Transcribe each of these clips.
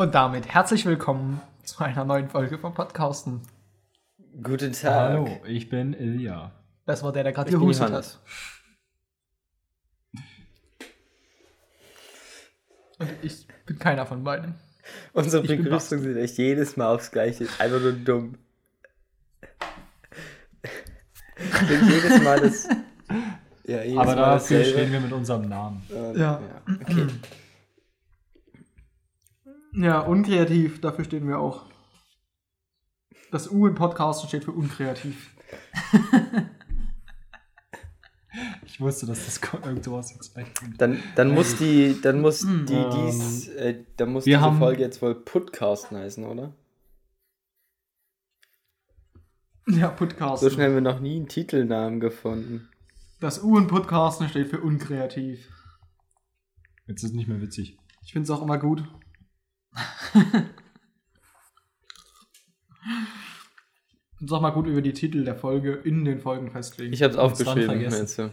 Und damit herzlich willkommen zu einer neuen Folge vom Podcasten. Guten Tag. Hallo, ich bin Ilja. Das war der, der gerade Ich bin gehustet hat. Und ich bin keiner von beiden. Unsere Ich bin Begrüßungen sind echt jedes Mal aufs Gleiche. Einfach nur dumm. sind jedes Mal das. Ja, jedes Aber Mal dafür stehen wir mit unserem Namen. Und, Ja. Okay. Ja, unkreativ, dafür stehen wir auch. Das U in Podcasten steht für unkreativ. Ich wusste, dass das ko- irgend sowas jetzt kommt. Dann, dann muss die, dann muss die, Ähm, dies, äh, dann muss wir diese haben- Folge jetzt wohl Podcasten heißen, oder? Ja, Podcasten. So schnell haben wir noch nie einen Titelnamen gefunden. Das U in Podcasten steht für unkreativ. Jetzt ist es nicht mehr witzig. Ich finde es auch immer gut. Auch mal gut über die Titel der Folge in den Folgen festlegen. Ich hab's aufgeschrieben, meinst du?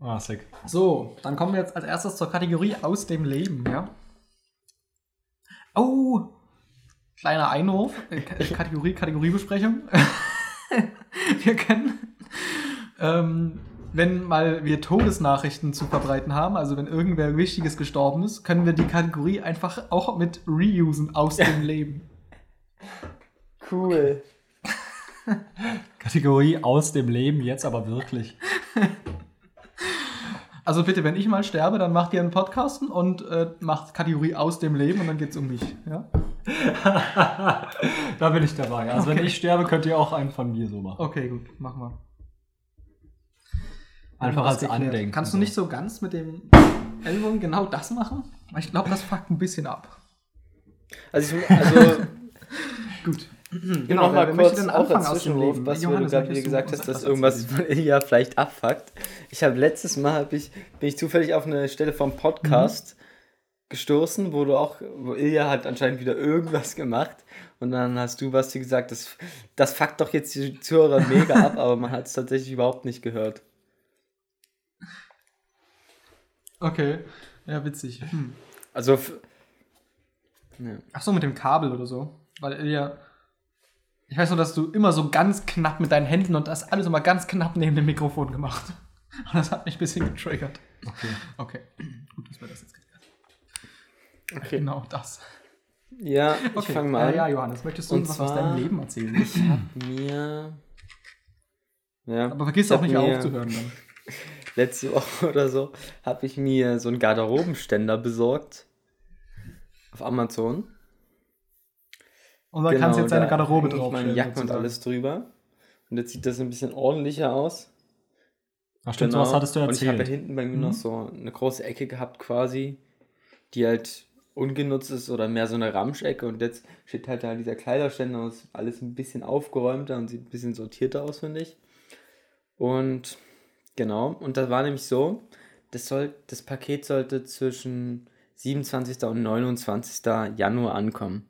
Ah, sick. So, dann kommen wir jetzt als erstes zur Kategorie aus dem Leben, ja? Oh, kleiner Einwurf, äh, Kategorie, Kategoriebesprechung. wir können, ähm, wenn mal wir Todesnachrichten zu verbreiten haben, also wenn irgendwer Wichtiges gestorben ist, können wir die Kategorie einfach auch mit reusen aus dem Leben. Cool. Kategorie aus dem Leben, jetzt aber wirklich. Also bitte, wenn ich mal sterbe, dann macht ihr einen Podcasten und äh, macht Kategorie aus dem Leben und dann geht's um mich, ja? da bin ich dabei. Also Okay. wenn ich sterbe, könnt ihr auch einen von mir so machen. Okay, gut, machen wir. Einfach als geklärt. Andenken. Kannst du nicht so ganz mit dem Ellbogen genau das machen? Weil Ich glaube, das fuckt ein bisschen ab. Also, ich, also Gut. Genau, noch mal wer möchte kurz denn auch als aus dem Zwischenwurf, Leben? was du Johannes, gerade möchtest wieder gesagt hast, dass irgendwas Ilja vielleicht abfuckt. Ich habe letztes Mal hab ich, bin ich zufällig auf eine Stelle vom Podcast gestoßen, wo du auch, wo Ilja hat anscheinend wieder irgendwas gemacht und dann hast du was dir gesagt, das, das fuckt doch jetzt die Zuhörer mega ab, aber man hat es tatsächlich überhaupt nicht gehört. Okay. Ja, witzig. Hm. Also, ja. Ach so, mit dem Kabel oder so. Weil ja. Ich weiß nur, dass du immer so ganz knapp mit deinen Händen und das alles immer ganz knapp neben dem Mikrofon gemacht. Und das hat mich ein bisschen getriggert. Okay. Okay. Gut, dass wir das jetzt geklärt okay. Genau das. Ja, ich Okay. fange mal an. Äh, ja, Johannes, möchtest du Und uns was aus deinem Leben erzählen? Ich habe mir. Ja, Aber vergiss auch hab nicht mir- aufzuhören dann. letzte Woche oder so habe ich mir so einen Garderobenständer besorgt auf Amazon. Und dann kannst du jetzt deine Genau, da Garderobe draufstellen. meine Jacken und sozusagen. alles drüber. Und jetzt sieht das ein bisschen ordentlicher aus. Ach stimmt, sowas hattest du Genau. Und ich habe erzählt. hinten bei mir Mhm. noch so eine große Ecke gehabt quasi, die halt ungenutzt ist oder mehr so eine Ramschecke. Und jetzt steht halt da dieser Kleiderständer und ist alles ein bisschen aufgeräumter und sieht ein bisschen sortierter aus, finde ich. Und genau, und das war nämlich so, das, soll, das Paket sollte zwischen 27. und 29. Januar ankommen.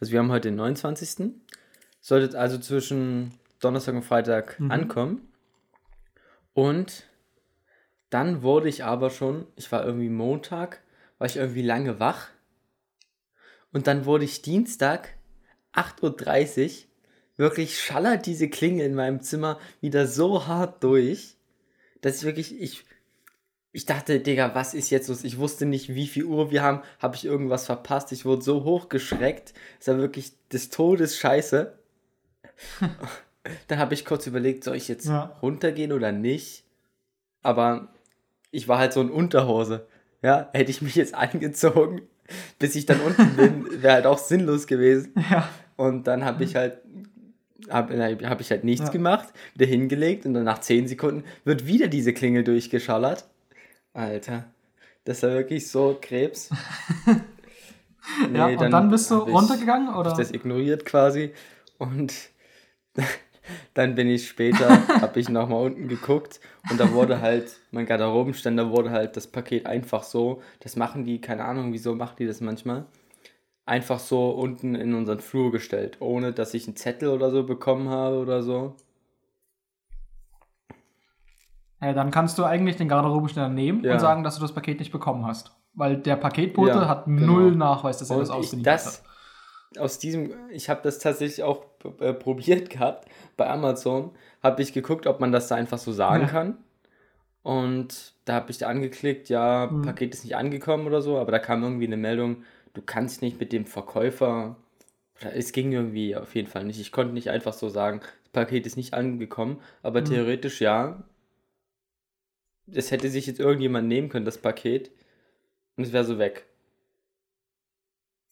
Also wir haben heute den 29. Sollte also zwischen Donnerstag und Freitag Mhm. ankommen. Und dann wurde ich aber schon, ich war irgendwie Montag, war ich irgendwie lange wach. Und dann wurde ich Dienstag, 8.30 Uhr, wirklich schallert diese Klingel in meinem Zimmer wieder so hart durch, dass ich wirklich, ich, ich dachte, Digga, was ist jetzt los? Ich wusste nicht, wie viel Uhr wir haben. Habe ich irgendwas verpasst? Ich wurde so hochgeschreckt. Es war wirklich des Todes scheiße. Dann habe ich kurz überlegt, soll ich jetzt Ja. runtergehen oder nicht? Aber ich war halt so in Unterhose. Ja, hätte ich mich jetzt angezogen, bis ich dann unten bin, wäre halt auch sinnlos gewesen. Ja. Und dann habe ich halt habe hab ich halt nichts Ja. gemacht, wieder hingelegt und dann nach 10 Sekunden wird wieder diese Klingel durchgeschallert. Alter, das war wirklich so Krebs. ja, und dann, bist du runtergegangen oder? ich das ignoriert quasi und dann bin ich später, habe ich nochmal unten geguckt und da wurde halt, mein Garderobenständer wurde halt das Paket einfach so, das machen die, keine Ahnung, wieso machen die das manchmal, einfach so unten in unseren Flur gestellt, ohne dass ich einen Zettel oder so bekommen habe oder so. Ja, dann kannst du eigentlich den Garderobenständer nehmen Ja. und sagen, dass du das Paket nicht bekommen hast. Weil der Paketbote Ja, hat genau. null Nachweis, dass er das Und ich, ausgeliefert das, aus diesem, ich habe das tatsächlich auch äh, probiert gehabt. Bei Amazon habe ich geguckt, ob man das da einfach so sagen Ja. kann. Und da habe ich angeklickt, ja, Mhm. Paket ist nicht angekommen oder so, aber da kam irgendwie eine Meldung, du kannst nicht mit dem Verkäufer, es ging irgendwie auf jeden Fall nicht. Ich konnte nicht einfach so sagen, das Paket ist nicht angekommen, aber Mhm. theoretisch ja. Es hätte sich jetzt irgendjemand nehmen können, das Paket, und es wäre so weg.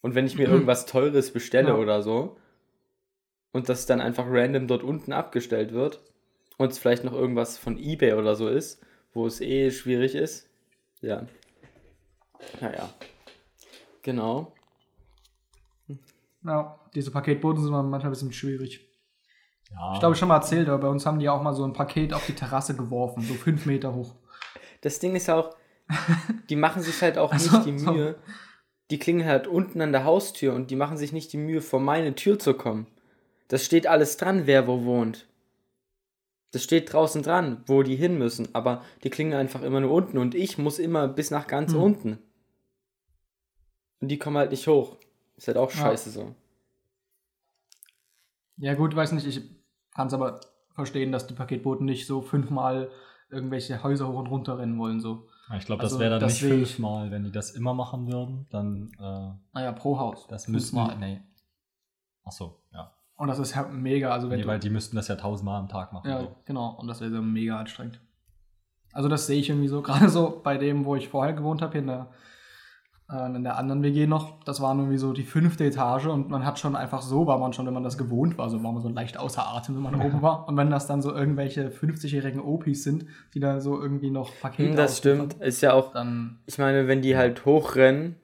Und wenn ich mir irgendwas Teures bestelle Ja. oder so und das dann einfach random dort unten abgestellt wird und es vielleicht noch irgendwas von eBay oder so ist, wo es eh schwierig ist, ja. Naja. Genau. Ja, diese Paketboten sind manchmal ein bisschen schwierig. Ja, Ich glaube, ich schon mal erzählt, aber bei uns haben die auch mal so ein Paket auf die Terrasse geworfen, so fünf Meter hoch. Das Ding ist auch, die machen sich halt auch Also, nicht die so. Mühe. Die klingeln halt unten an der Haustür und die machen sich nicht die Mühe, vor meine Tür zu kommen. Das steht alles dran, wer wo wohnt. Das steht draußen dran, wo die hin müssen, aber die klingeln einfach immer nur unten und ich muss immer bis nach ganz Hm. unten. Und die kommen halt nicht hoch. Ist halt auch Ja. scheiße so. Ja, gut, weiß nicht, ich kann es aber verstehen, dass die Paketboten nicht so fünfmal irgendwelche Häuser hoch und runter rennen wollen. So. ich glaube, also das wäre dann das nicht fünfmal. Wenn die das immer machen würden, dann äh, Naja, pro Haus. das müssten. Nee. Ach so, ja. Und das ist halt mega. Also wenn Nee, weil die müssten das ja tausendmal am Tag machen. Ja, so. genau. Und das wäre so mega anstrengend. Also das sehe ich irgendwie so, gerade so bei dem, wo ich vorher gewohnt habe, hier in der, äh, in der anderen WG noch, das war irgendwie so die fünfte Etage und man hat schon einfach so, war man schon, wenn man das gewohnt war, so war man so leicht außer Atem, wenn man oben war. Und wenn das dann so irgendwelche 50-jährigen Opis sind, die da so irgendwie noch Pakete Hm, das stimmt. Ist ja auch, Dann, ich meine, wenn die halt hochrennen,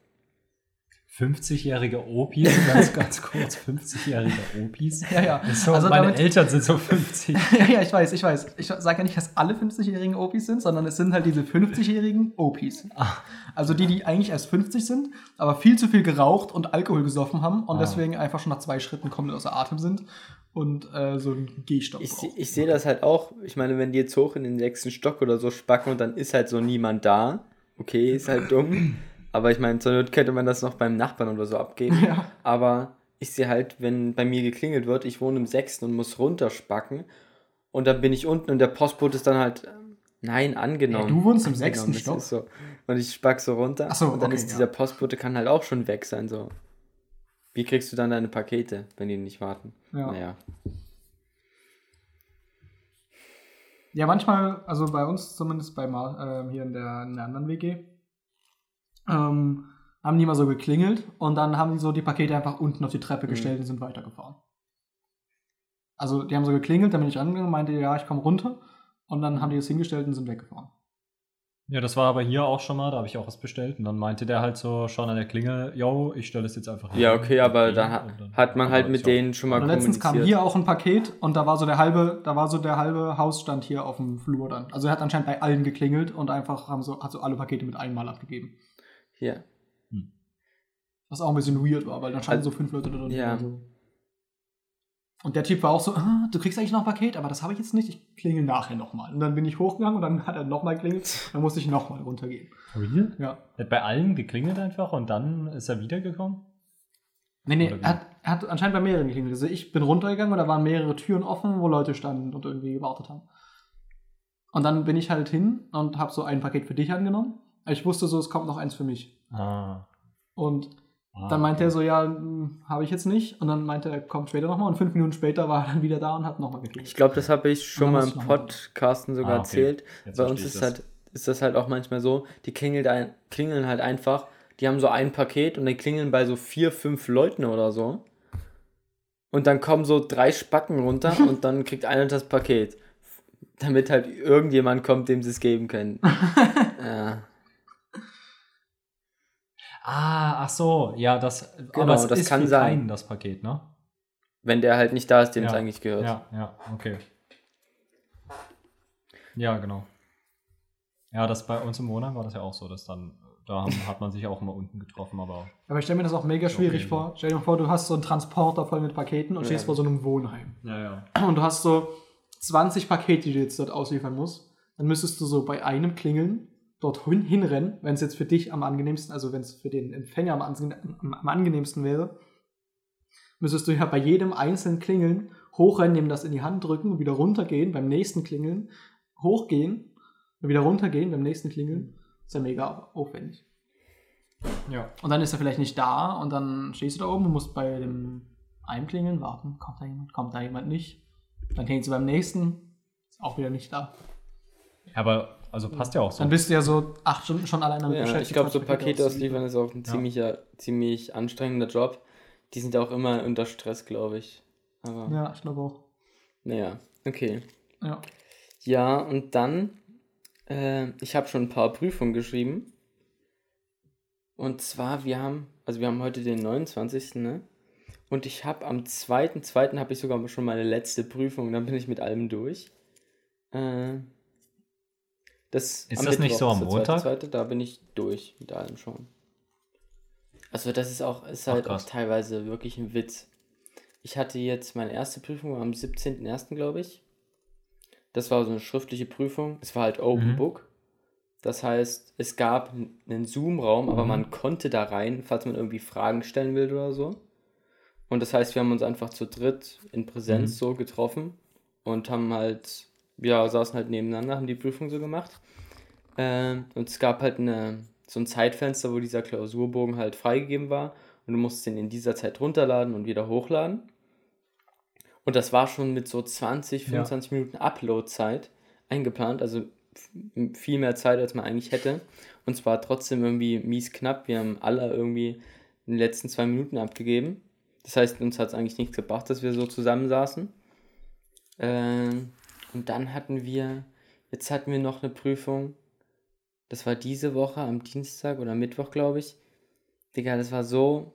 50-jährige Opis, ganz, ganz kurz, 50-jährige Opis. ja, ja. So, Also meine damit- Eltern sind so 50. ja, ja, ich weiß, ich weiß. Ich sage ja nicht, dass alle 50-jährigen Opis sind, sondern es sind halt diese 50-jährigen Opis. Ah. Also die, die eigentlich erst 50 sind, aber viel zu viel geraucht und Alkohol gesoffen haben und Ah. deswegen einfach schon nach zwei Schritten komplett außer Atem sind und äh, so einen Gehstock Ich, ich sehe das halt auch. Ich meine, wenn die jetzt hoch in den sechsten Stock oder so spacken und dann ist halt so niemand da. Okay, ist halt dumm. Aber ich meine, zur Not könnte man das noch beim Nachbarn oder so abgeben. Ja. Aber ich sehe halt, wenn bei mir geklingelt wird, ich wohne im sechsten und muss runterspacken. Und dann bin ich unten und der Postbote ist dann halt, ähm, nein, angenommen. Ja, du wohnst im sechsten Stock? So. Und ich spack so runter. Ach so, und dann okay, ist ja. dieser Postbote kann halt auch schon weg sein. So. Wie kriegst du dann deine Pakete, wenn die nicht warten? Ja. Naja. Ja, manchmal, also bei uns zumindest bei Ma ähm, hier in der, in der anderen WG, ähm, haben die immer so geklingelt und dann haben die so die Pakete einfach unten auf die Treppe Mhm. gestellt und sind weitergefahren. Also die haben so geklingelt, dann bin ich angegangen, meinte, ja, ich komme runter und dann haben die es hingestellt und sind weggefahren. Ja, das war aber hier auch schon mal, da habe ich auch was bestellt. Und dann meinte der halt so schon an der Klingel, yo, ich stelle es jetzt einfach Ja, hin. okay, aber Und da und hat man halt mit ja- denen schon mal Und letztens kam hier auch ein Paket und da war so der halbe, da war so der halbe Hausstand hier auf dem Flur dann. Also er hat anscheinend bei allen geklingelt und einfach haben so, hat so alle Pakete mit einmal abgegeben. Hier. Was auch ein bisschen weird war, weil dann standen Also- so fünf Leute da drin. Ja. So. Und der Typ war auch so, ah, du kriegst eigentlich noch ein Paket, aber das habe ich jetzt nicht, ich klingel nachher nochmal. Und dann bin ich hochgegangen und dann hat er nochmal geklingelt, dann musste ich nochmal runtergehen. Real? Ja. Er hat bei allen geklingelt einfach und dann ist er wiedergekommen? Nee, nee, er hat, er hat anscheinend bei mehreren geklingelt. Also ich bin runtergegangen und da waren mehrere Türen offen, wo Leute standen und irgendwie gewartet haben. Und dann bin ich halt hin und habe so ein Paket für dich angenommen. Ich wusste so, es kommt noch eins für mich. Ah. Und ah dann meinte okay. er so, ja, hm, habe ich jetzt nicht. Und dann meinte er, kommt später nochmal. Und fünf Minuten später war er dann wieder da und hat nochmal geklingelt. Ich glaube, das habe ich schon mal im Podcasten sogar Ah, okay. erzählt. Jetzt Bei uns ist, das. halt, ist das halt auch manchmal so, die klingelt ein, klingeln halt einfach, die haben so ein Paket und die klingeln bei so vier, fünf Leuten oder so. Und dann kommen so drei Spacken runter und dann kriegt einer das Paket. Damit halt irgendjemand kommt, dem sie es geben können. ja. Ah, ach so, ja, das, Genau, aber es das ist kann sein. keinen das Paket, ne? Wenn der halt nicht da ist, dem es Ja, eigentlich gehört. Ja, ja, okay. Ja, genau. Ja, das bei uns im Wohnheim war das ja auch so, dass dann, da haben, hat man sich auch immer unten getroffen, aber Aber ich stelle mir das auch mega schwierig Okay. vor. Stell dir mal vor, du hast so einen Transporter voll mit Paketen und Ja. stehst vor so einem Wohnheim. ja, ja. Und du hast so 20 Pakete, die du jetzt dort ausliefern musst. dann müsstest du so bei einem klingeln, dort hin, hinrennen, wenn es jetzt für dich am angenehmsten, also wenn es für den Empfänger am, am, am angenehmsten wäre, müsstest du ja bei jedem einzelnen Klingeln hochrennen, ihm das in die Hand drücken und wieder runtergehen, beim nächsten Klingeln, hochgehen und wieder runtergehen, beim nächsten Klingeln. ist ja mega aufwendig. Ja. Und dann ist er vielleicht nicht da und dann stehst du da oben und musst bei dem Einklingeln warten. Kommt da jemand? Kommt da jemand nicht? Dann klingelst du beim nächsten, ist auch wieder nicht da. Aber, also passt ja auch so. Dann bist du ja so acht Stunden schon allein damit Ja, beschäftigt. ich glaube, so Pakete ausliefern ist auch ein Ja. ziemlicher, ziemlich anstrengender Job. Die sind auch immer unter Stress, glaube ich. Aber, Ja, ich glaube auch. naja, okay. Ja. Ja, und dann, äh, ich habe schon ein paar Prüfungen geschrieben. Und zwar, wir haben, also wir haben heute den 29. Ne? Und ich habe am 2.2. habe ich sogar schon meine letzte Prüfung. Dann bin ich mit allem durch. Äh, das Ist das nicht so am Montag? 2.2., Da bin ich durch mit allem schon. Also das ist auch, ist Ach, halt auch krass. teilweise wirklich ein Witz. Ich hatte jetzt meine erste Prüfung am 17.01. glaube ich. Das war so eine schriftliche Prüfung. Es war halt Open Mhm. Book. Das heißt, es gab einen Zoom-Raum, aber Mhm. man konnte da rein, falls man irgendwie Fragen stellen will oder so. Und das heißt, wir haben uns einfach zu dritt in Präsenz Mhm. so getroffen und haben halt, ja, saßen halt nebeneinander, haben die Prüfung so gemacht. Ähm, und es gab halt eine, so ein Zeitfenster, wo dieser Klausurbogen halt freigegeben war. Und du musst den in dieser Zeit runterladen und wieder hochladen. Und das war schon mit so 20, Ja. 25 Minuten Upload-Zeit eingeplant, also viel mehr Zeit, als man eigentlich hätte. Und zwar trotzdem irgendwie mies knapp. Wir haben alle irgendwie in den letzten zwei Minuten abgegeben. Das heißt, uns hat es eigentlich nichts gebracht, dass wir so zusammensaßen. Ähm, und dann hatten wir, jetzt hatten wir noch eine Prüfung. Das war diese Woche am Dienstag oder Mittwoch, glaube ich. Digga, das war so.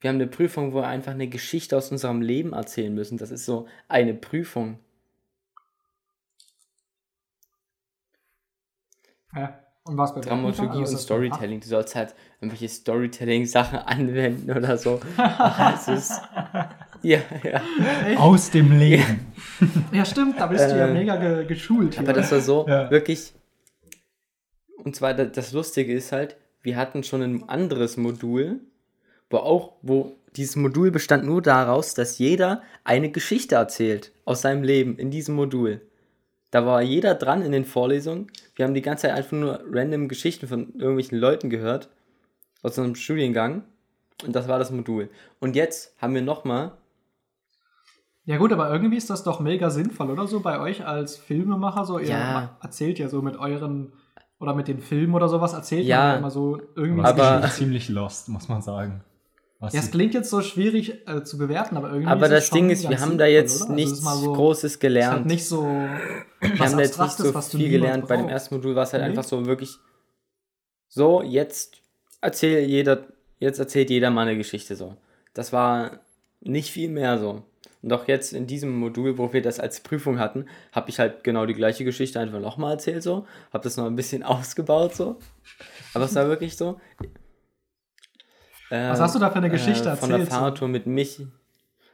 Wir haben eine Prüfung, wo wir einfach eine Geschichte aus unserem Leben erzählen müssen. Das ist so eine Prüfung. ja. Und was bei Dramaturgie und Storytelling. Du sollst halt irgendwelche Storytelling-Sachen anwenden oder so. Das ist. Ja, ja. Aus dem Leben. Ja, stimmt, da bist du ja Äh, mega ge geschult. Aber hier. das war so Ja. wirklich. Und zwar da- das Lustige ist halt, wir hatten schon ein anderes Modul, wo auch, wo dieses Modul bestand nur daraus, dass jeder eine Geschichte erzählt aus seinem Leben in diesem Modul. Da war jeder dran in den Vorlesungen. Wir haben die ganze Zeit einfach nur random Geschichten von irgendwelchen Leuten gehört aus unserem Studiengang. Und das war das Modul. Und jetzt haben wir nochmal Ja gut, aber irgendwie ist das doch mega sinnvoll, oder so bei euch als Filmemacher so. Ihr Ja. erzählt ja so mit euren oder mit den Filmen oder sowas erzählt Ja. man immer so irgendwie. Aber, Aber- aber ziemlich lost, muss man sagen. Was ja, es klingt jetzt so schwierig äh, zu bewerten, aber irgendwie. Aber ist das schon Ding ist, wir ganz haben da jetzt oder? Also nichts ist mal so, Großes Ist halt gelernt. nicht so. wir haben da jetzt nicht so viel gelernt. Bei dem ersten Modul war es halt Nee. einfach so wirklich so, jetzt erzählt jeder, jetzt erzählt jeder mal eine Geschichte so. Das war nicht viel mehr so. Und auch jetzt in diesem Modul, wo wir das als Prüfung hatten, habe ich halt genau die gleiche Geschichte einfach nochmal erzählt so. Habe das noch ein bisschen ausgebaut so. Aber es war wirklich so. Was hast du da für eine Geschichte äh, Von der erzählt? so? Fahrradtour mit Michi.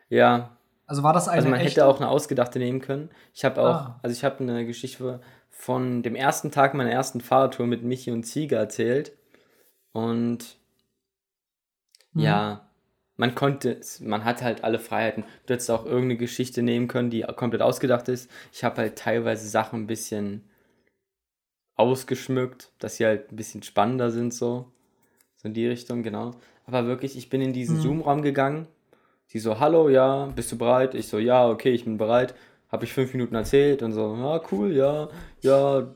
Ja, Also war das eine also man echte? hätte auch eine ausgedachte nehmen können. Ich habe auch, Ah. also ich habe eine Geschichte von dem ersten Tag meiner ersten Fahrradtour mit Michi und Ziege erzählt. Und Mhm. ja, man konnte, es- man hat halt alle Freiheiten. Du hättest auch irgendeine Geschichte nehmen können, die komplett ausgedacht ist. Ich habe halt teilweise Sachen ein bisschen ausgeschmückt, dass sie halt ein bisschen spannender sind, so. So in die Richtung, genau. Aber wirklich, ich bin in diesen Mhm. Zoom-Raum gegangen. Die so, hallo, ja, bist du bereit? Ich so, ja, okay, ich bin bereit. Habe ich fünf Minuten erzählt und so, ja, cool, ja, ja,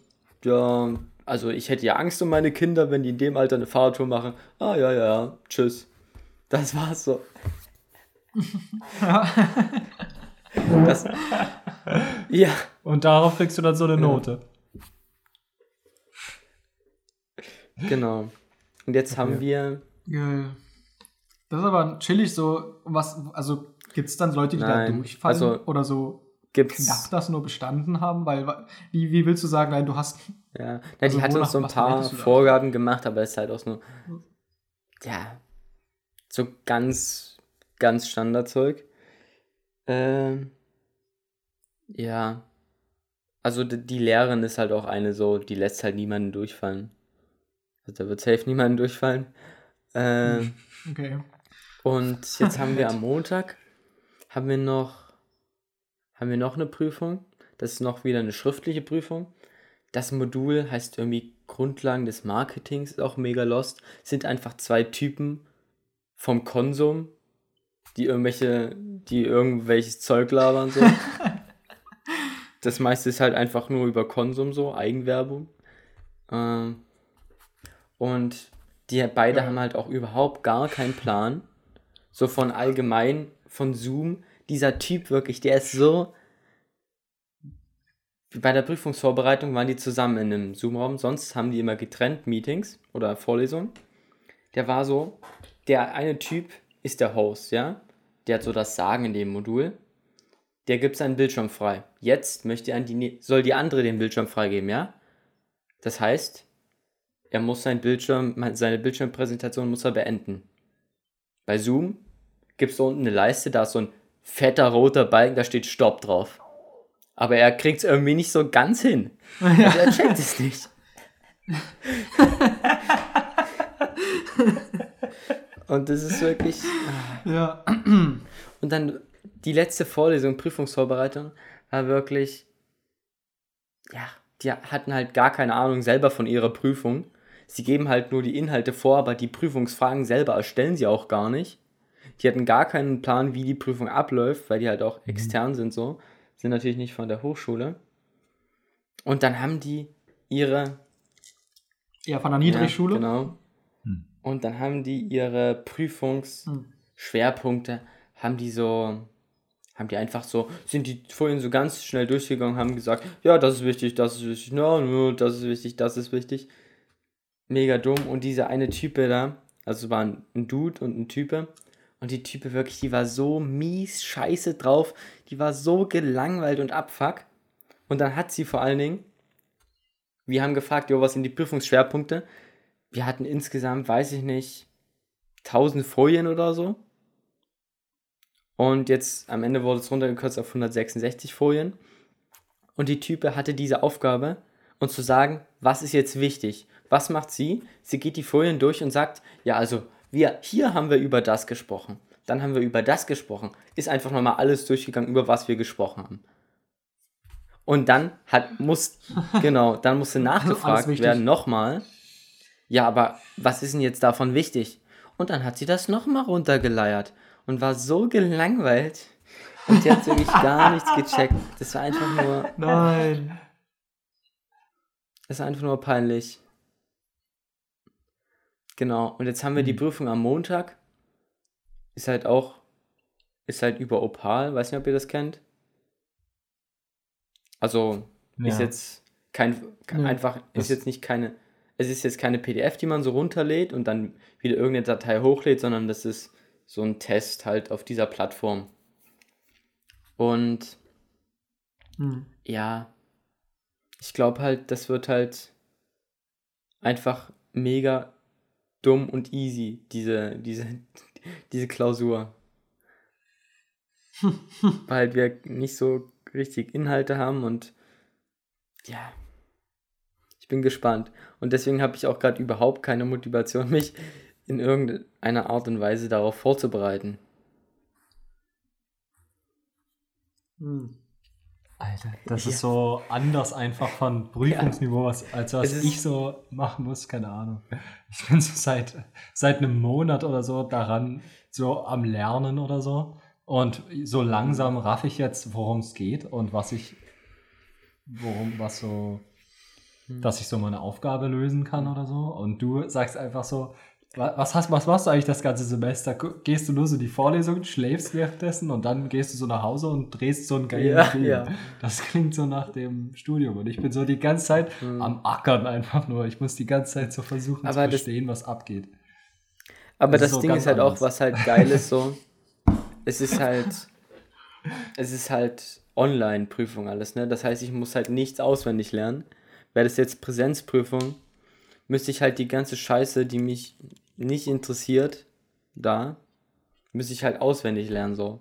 ja. Also ich hätte ja Angst um meine Kinder, wenn die in dem Alter eine Fahrradtour machen. Ah, ja, ja, tschüss. Das war's so. Das, ja, Und darauf kriegst du dann so eine Note. genau. Und jetzt haben wir, Geil. Das ist aber chillig so. Was, also gibt es dann Leute, die Nein, da durchfallen also- oder so knapp gibt's, das nur bestanden haben? Weil, wie, wie willst du sagen, nein, du hast. ja, ja Also die hat uns so ein paar? Vorgaben gemacht, aber es ist halt auch nur, ja, so ganz, ganz Standardzeug. Ähm, ja, Also d- die Lehrerin ist halt auch eine so, die lässt halt niemanden durchfallen. Also da wird safe niemanden durchfallen. Ähm, Okay. und jetzt haben wir am Montag, haben wir noch, haben wir noch eine Prüfung. Das ist noch wieder eine schriftliche Prüfung. Das Modul heißt irgendwie Grundlagen des Marketings, ist auch mega lost. Sind einfach zwei Typen vom Konsum, die irgendwelche, die irgendwelches Zeug labern so. das meiste ist halt einfach nur über Konsum so, Eigenwerbung. Ähm, und die beide Ja. haben halt auch überhaupt gar keinen Plan. So von allgemein, von Zoom. Dieser Typ wirklich, der ist so. Bei der Prüfungsvorbereitung waren die zusammen in einem Zoom-Raum, sonst haben die immer getrennt Meetings oder Vorlesungen. Der war so, der eine Typ ist der Host, ja? Der hat so das Sagen in dem Modul. Der gibt seinen Bildschirm frei. Jetzt möchte er an die, soll die andere den Bildschirm freigeben, ja? Das heißt, er muss sein Bildschirm, seine Bildschirmpräsentation muss er beenden. Bei Zoom gibt es unten eine Leiste, da ist so ein fetter roter Balken, da steht Stopp drauf. Aber er kriegt es irgendwie nicht so ganz hin. Also er checkt es nicht. Und das ist wirklich. Ja. Und dann die letzte Vorlesung, Prüfungsvorbereitung, war wirklich. Ja, die hatten halt gar keine Ahnung selber von ihrer Prüfung. Sie geben halt nur die Inhalte vor, aber die Prüfungsfragen selber erstellen sie auch gar nicht. Die hatten gar keinen Plan, wie die Prüfung abläuft, weil die halt auch extern sind so. Sind natürlich nicht von der Hochschule. Und dann haben die ihre Ja, von der Niedrigschule. ja, genau. Und dann haben die ihre Prüfungsschwerpunkte, haben die so, haben die einfach so, sind die vorhin so ganz schnell durchgegangen, haben gesagt, ja, das ist wichtig, das ist wichtig, no, no, das ist wichtig, das ist wichtig. Mega dumm. Und diese eine Type da, also waren ein Dude und ein Type. Und die Type wirklich, die war so mies scheiße drauf. Die war so gelangweilt und abfuck. Und dann hat sie vor allen Dingen, wir haben gefragt, jo, was sind die Prüfungsschwerpunkte? Wir hatten insgesamt, weiß ich nicht, 1000 Folien oder so. Und jetzt am Ende wurde es runtergekürzt auf 166 Folien. Und die Type hatte diese Aufgabe, uns zu sagen, was ist jetzt wichtig? Was macht sie? Sie geht die Folien durch und sagt, ja, also wir, hier haben wir über das gesprochen. Dann haben wir über das gesprochen. Ist einfach nochmal alles durchgegangen, über was wir gesprochen haben. Und dann hat, muss, genau, dann musste nachgefragt werden, nochmal. Ja, aber was ist denn jetzt davon wichtig? Und dann hat sie das nochmal runtergeleiert und war so gelangweilt. Und die hat wirklich gar nichts gecheckt. Das war einfach nur, Nein. das war einfach nur peinlich. Genau, und jetzt haben wir die Hm. Prüfung am Montag. Ist halt auch, ist halt über Opal, weiß nicht, ob ihr das kennt. Also, ist Ja. jetzt kein, Ja. einfach, Das- ist jetzt nicht keine, es ist jetzt keine PDF, die man so runterlädt und dann wieder irgendeine Datei hochlädt, sondern das ist so ein Test halt auf dieser Plattform. Und Hm. ja, ich glaube halt, das wird halt einfach mega dumm und easy, diese, diese, diese Klausur. Weil wir nicht so richtig Inhalte haben und ja, ich bin gespannt. Und deswegen habe ich auch gerade überhaupt keine Motivation, mich in irgendeiner Art und Weise darauf vorzubereiten. Hm. Alter, das Ja. ist so anders einfach von Prüfungsniveau, was, als was ich so machen muss, keine Ahnung. Ich bin so seit, seit einem Monat oder so daran, so am Lernen oder so. Und so langsam raff ich jetzt, worum es geht und was ich, worum, was so, Hm. dass ich so meine Aufgabe lösen kann oder so. Und du sagst einfach so, wa- was, hast, was machst du eigentlich das ganze Semester? Gehst du nur so die Vorlesungen, schläfst währenddessen und dann gehst du so nach Hause und drehst so einen geilen Ja, Film. ja. Das klingt so nach dem Studium und ich bin so die ganze Zeit Hm. am Ackern einfach nur. Ich muss die ganze Zeit so versuchen zu Aber das- verstehen, was abgeht. Aber Das das, so Ding ist halt auch, anders. was halt geil ist so. Es ist halt, es ist halt Online-Prüfung alles, ne? Das heißt, ich muss halt nichts auswendig lernen. Wäre das jetzt Präsenzprüfung, müsste ich halt die ganze Scheiße, die mich nicht interessiert, da, müsste ich halt auswendig lernen, so.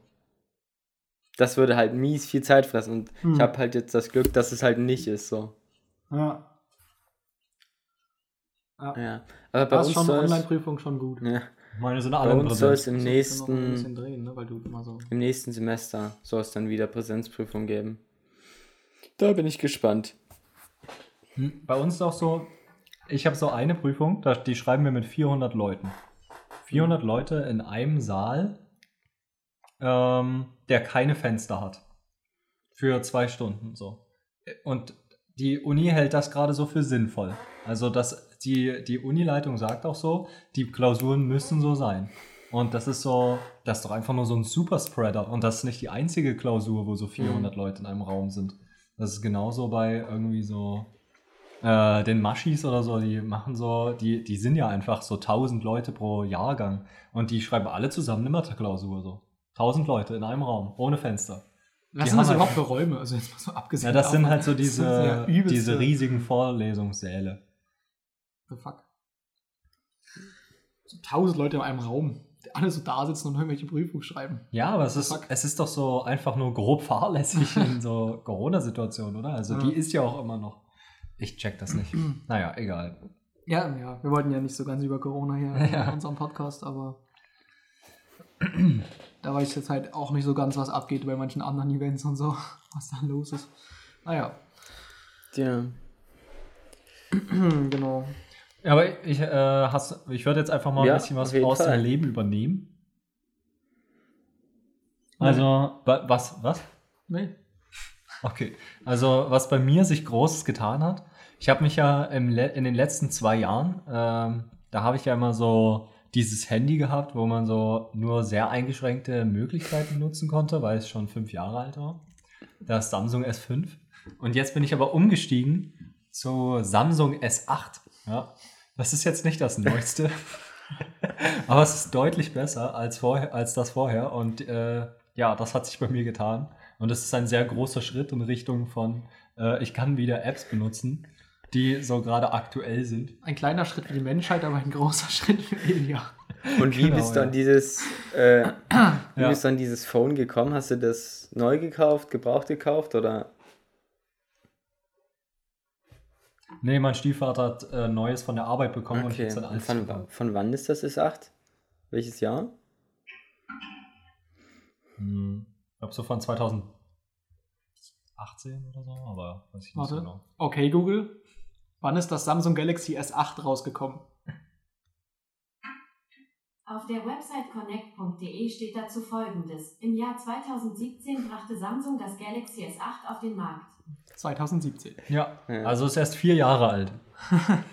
das würde halt mies viel Zeit fressen. Und Hm. ich habe halt jetzt das Glück, dass es halt nicht ist so. Ja. Ja. Ja. Aber bei Da ist uns schon eine es, Online-Prüfung schon gut. ja, Meine sind bei alle in uns soll es im nächsten, bisschen drehen, ne? weil du immer so. im nächsten Semester soll es dann wieder Präsenzprüfung geben. Da bin ich gespannt. Bei uns ist auch so, ich habe so eine Prüfung, da- die schreiben wir mit 400 Leuten. 400 Leute in einem Saal, ähm, der keine Fenster hat. Für zwei Stunden so. Und die Uni hält das gerade so für sinnvoll. Also das, die, die Unileitung sagt auch so, die Klausuren müssen so sein. Und das ist so, das ist doch einfach nur so ein Superspreader. Und das ist nicht die einzige Klausur, wo so 400 Leute in einem Raum sind. Das ist genauso bei irgendwie so äh, den Maschis oder so, die machen so, die, die sind ja einfach so 1000 Leute pro Jahrgang. Und die schreiben alle zusammen eine Mathe-Klausur so. 1000 Leute in einem Raum, ohne Fenster. Was sind das haben überhaupt halt- für Räume? Also jetzt mal so abgesehen. Ja, das sind halt so diese, diese riesigen Vorlesungssäle. The fuck. So tausend Leute in einem Raum, die alle so da sitzen und irgendwelche Prüfungen schreiben. Ja, aber es ist, Fuck. es ist doch so einfach nur grob fahrlässig in so Corona-Situationen, oder? Also Ja. die ist ja auch immer noch. Ich check das nicht. naja, egal. Ja, ja, wir wollten ja nicht so ganz über Corona hier Ja. in unserem Podcast, aber da weiß ich jetzt halt auch nicht so ganz, was abgeht bei manchen anderen Events und so, was da los ist. Naja, Ja. genau. Ja, aber ich, äh, hast, ich würde jetzt einfach mal Ja, ein bisschen was aus Fall. deinem Leben übernehmen. Also, wa- was, was? Nee. Okay, also was bei mir sich Großes getan hat, ich habe mich ja in den letzten zwei Jahren, ähm, da habe ich ja immer so dieses Handy gehabt, wo man so nur sehr eingeschränkte Möglichkeiten nutzen konnte, weil es schon fünf Jahre alt war. Das Samsung S5. Und jetzt bin ich aber umgestiegen zu Samsung S8. Ja, das ist jetzt nicht das Neueste, aber es ist deutlich besser als, vorher, als das vorher. Und äh, ja, das hat sich bei mir getan. Und es ist ein sehr großer Schritt in Richtung von, äh, ich kann wieder Apps benutzen, die so gerade aktuell sind. Ein kleiner Schritt für die Menschheit, aber ein großer Schritt für Elia. Und wie Genau, bist du an ja. dieses, äh, wie Ja. bist du an dieses Phone gekommen? Hast du das neu gekauft, gebraucht gekauft oder? Nee, mein Stiefvater hat äh, Neues von der Arbeit bekommen und ich Okay. Und alles von, von wann ist das S8? Welches Jahr? Hm, glaube so von 2018 oder so, aber weiß ich nicht so Warte. genau. Okay, Google. Wann ist das Samsung Galaxy S8 rausgekommen? Auf der Website connect.de steht dazu folgendes. Im Jahr 2017 brachte Samsung das Galaxy S8 auf den Markt. 2017. Ja, Ja. also ist erst vier Jahre alt.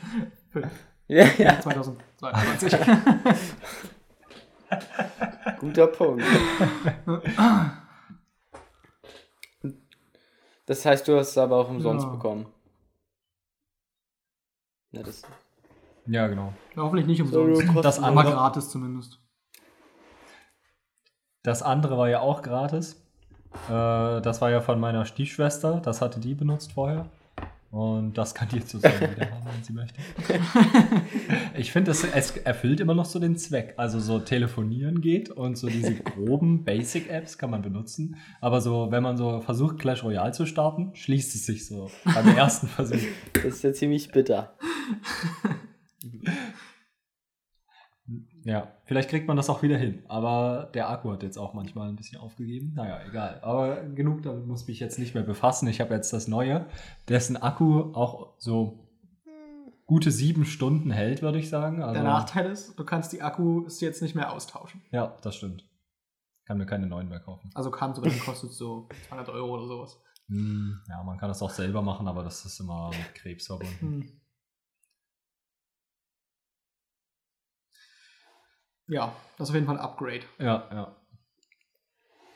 Ja, ja. 2022. Guter Punkt. Das heißt, du hast es aber auch umsonst Ja. bekommen. Ja, das, Ja, genau. Ja, hoffentlich nicht umsonst. Das Aber andere, gratis zumindest. das andere war ja auch gratis. Äh, das war ja von meiner Stiefschwester. Das hatte die benutzt vorher. Und das kann die jetzt sozusagen wieder haben, wenn sie möchte. Ich finde, es, es erfüllt immer noch so den Zweck. Also so telefonieren geht und so diese groben Basic-Apps kann man benutzen. Aber so, wenn man so versucht, Clash Royale zu starten, schließt es sich so beim ersten Versuch. das ist ja ziemlich bitter. Ja, vielleicht kriegt man das auch wieder hin. Aber der Akku hat jetzt auch manchmal ein bisschen aufgegeben. Naja, egal. Aber genug, damit muss ich mich jetzt nicht mehr befassen. Ich habe jetzt das Neue, dessen Akku auch so gute sieben Stunden hält, würde ich sagen. Also, Der Nachteil ist, du kannst die Akkus jetzt nicht mehr austauschen. Ja, das stimmt. Kann mir keine neuen mehr kaufen. Also aber dann kostet so 200 Euro oder sowas. Hm, ja, man kann das auch selber machen, aber das ist immer mit Krebs verbunden. Ja, das ist auf jeden Fall ein Upgrade. Ja, ja.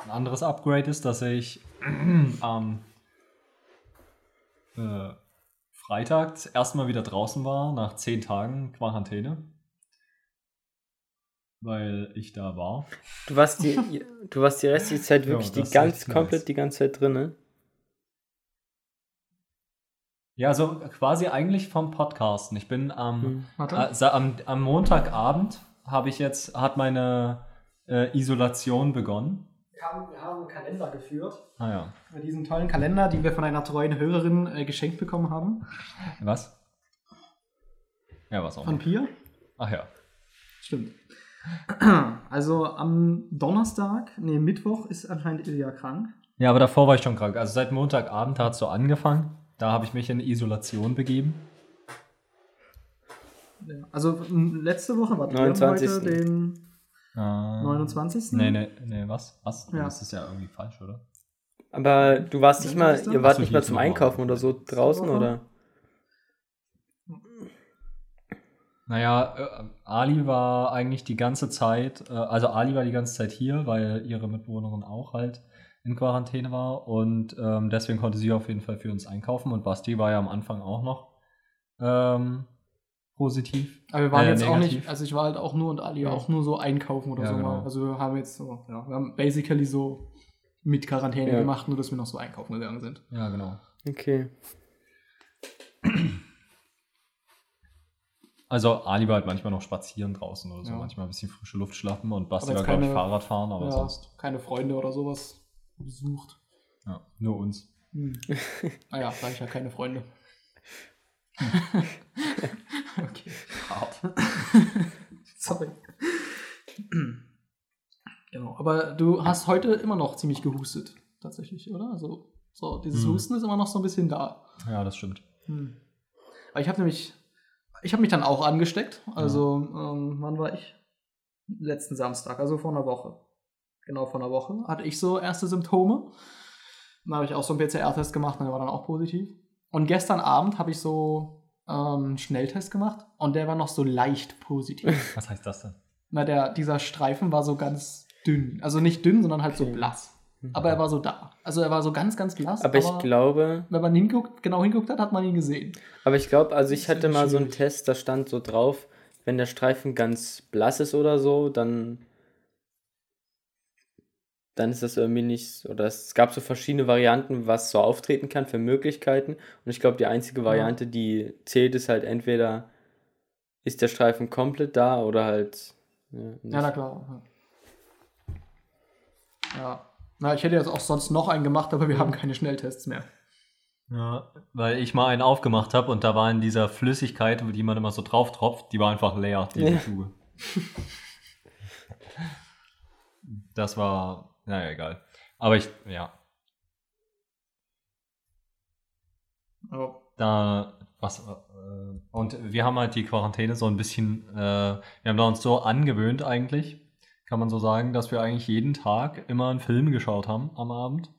Ein anderes Upgrade ist, dass ich am äh, Freitag erstmal wieder draußen war, nach zehn Tagen Quarantäne. Weil ich da war. Du warst die, du warst die restliche Zeit wirklich Ja, die das ganz, echt nice. komplett die ganze Zeit drin, ne? Ja, so quasi eigentlich vom Podcasten. Ich bin am, Hm. Also am, am Montagabend habe ich jetzt, hat meine äh, Isolation begonnen. Wir haben, wir haben einen Kalender geführt. Ah ja. Diesen tollen Kalender, den wir von einer treuen Hörerin äh, geschenkt bekommen haben. Was? Ja, was auch. Von Pia. Ach ja. Stimmt. Also am Donnerstag, nee, Mittwoch ist anscheinend Ilja krank. Ja, aber davor war ich schon krank. Also seit Montagabend hat es so angefangen. Da habe ich mich in Isolation begeben. Also letzte Woche war 29.. heute den Äh, 29. Nee, nee, nee, was? Was? Ja. Das ist ja irgendwie falsch, oder? Aber du warst nicht mal, ihr wart Achso, nicht mal zum Einkaufen oder so draußen, Woche? oder? Naja, äh, Ali war eigentlich die ganze Zeit, äh, also Ali war die ganze Zeit hier, weil ihre Mitbewohnerin auch halt in Quarantäne war und ähm, deswegen konnte sie auf jeden Fall für uns einkaufen und Basti war ja am Anfang auch noch ähm, positiv. Aber wir waren Äh, jetzt auch negativ. nicht, also ich war halt auch nur und Ali auch nur so einkaufen oder Ja, so. genau. mal. Also wir haben jetzt so, ja, wir haben basically so mit Quarantäne Ja. gemacht, nur dass wir noch so einkaufen gegangen sind. Ja, genau. Okay. Also Ali war halt manchmal noch spazieren draußen oder so, Ja. manchmal ein bisschen frische Luft schnappen und Basti war, glaube ich, Fahrrad fahren, aber ja, sonst keine Freunde oder sowas besucht. ja, nur uns. Hm. naja, sag ich ja keine Freunde. okay. Hart. Sorry. genau, aber du hast heute immer noch ziemlich gehustet, tatsächlich, oder? Also, so, dieses Hm. Husten ist immer noch so ein bisschen da. Ja, das stimmt. Hm. Aber ich habe nämlich, ich habe mich dann auch angesteckt. Also, ähm, wann war ich? Letzten Samstag, also vor einer Woche. Genau vor einer Woche hatte ich so erste Symptome. Dann habe ich auch so einen PCR-Test gemacht, und der war dann auch positiv. Und gestern Abend habe ich so ähm, Schnelltest gemacht und der war noch so leicht positiv. Was heißt das denn? Na, der, dieser Streifen war so ganz dünn. Also nicht dünn, sondern halt so Okay. blass. Aber er war so da. Also er war so ganz, ganz blass. Aber ich glaube, wenn man hinguckt, genau hinguckt hat, hat man ihn gesehen. aber ich glaube, also ich hatte mal so einen schwierig. Test, da stand so drauf, wenn der Streifen ganz blass ist oder so, dann dann ist das irgendwie nicht, oder es gab so verschiedene Varianten, was so auftreten kann für Möglichkeiten. Und ich glaube, die einzige Variante, die zählt, ist halt entweder ist der Streifen komplett da oder halt ja. Ja, na klar. Ja. Na, ich hätte jetzt auch sonst noch einen gemacht, aber wir haben keine Schnelltests mehr. Ja, weil ich mal einen aufgemacht habe und da war in dieser Flüssigkeit, die man immer so drauf tropft, die war einfach leer, diese Ja. Tube. das war, naja, egal. Aber ich, ja, Aber da, was, äh, und wir haben halt die Quarantäne so ein bisschen, äh, wir haben da uns so angewöhnt eigentlich, kann man so sagen, dass wir eigentlich jeden Tag immer einen Film geschaut haben am Abend.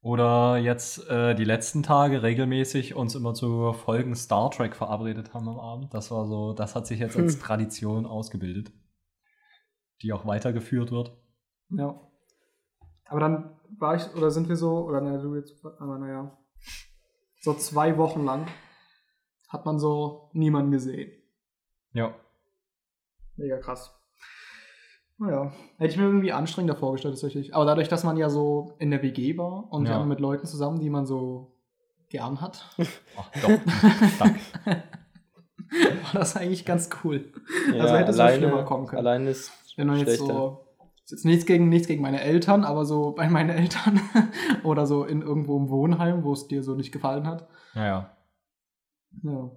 Oder jetzt äh, die letzten Tage regelmäßig uns immer zu Folgen Star Trek verabredet haben am Abend. Das war so, das hat sich jetzt als Hm. Tradition ausgebildet, die auch weitergeführt wird. ja. Aber dann war ich, oder sind wir so, oder naja, du jetzt, aber naja, so zwei Wochen lang hat man so niemanden gesehen. Ja. Mega krass. Naja, hätte ich mir irgendwie anstrengender vorgestellt, tatsächlich. Aber dadurch, dass man ja so in der WG war und Ja. mit Leuten zusammen, die man so gern hat, Ach, doch. Danke. war das eigentlich ganz cool. Ja, also hätte es schlimmer kommen können. Alleine ist Wenn man jetzt so. Ist jetzt nichts gegen, nichts gegen meine Eltern, aber so bei meinen Eltern oder so in irgendwo im Wohnheim, wo es dir so nicht gefallen hat. Ja, ja. Ja.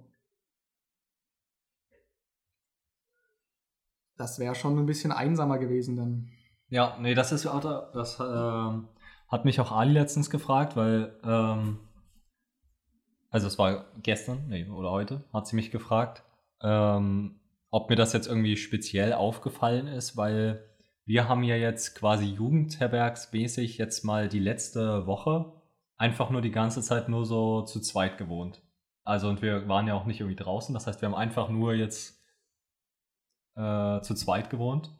Das wäre schon ein bisschen einsamer gewesen dann. Ja, nee, das ist das ähm, hat mich auch Ali letztens gefragt, weil ähm, also es war gestern, nee, oder heute, hat sie mich gefragt, ähm, ob mir das jetzt irgendwie speziell aufgefallen ist, weil wir haben ja jetzt quasi jugendherbergsmäßig jetzt mal die letzte Woche einfach nur die ganze Zeit nur so zu zweit gewohnt. Also und wir waren ja auch nicht irgendwie draußen, das heißt, wir haben einfach nur jetzt äh, zu zweit gewohnt.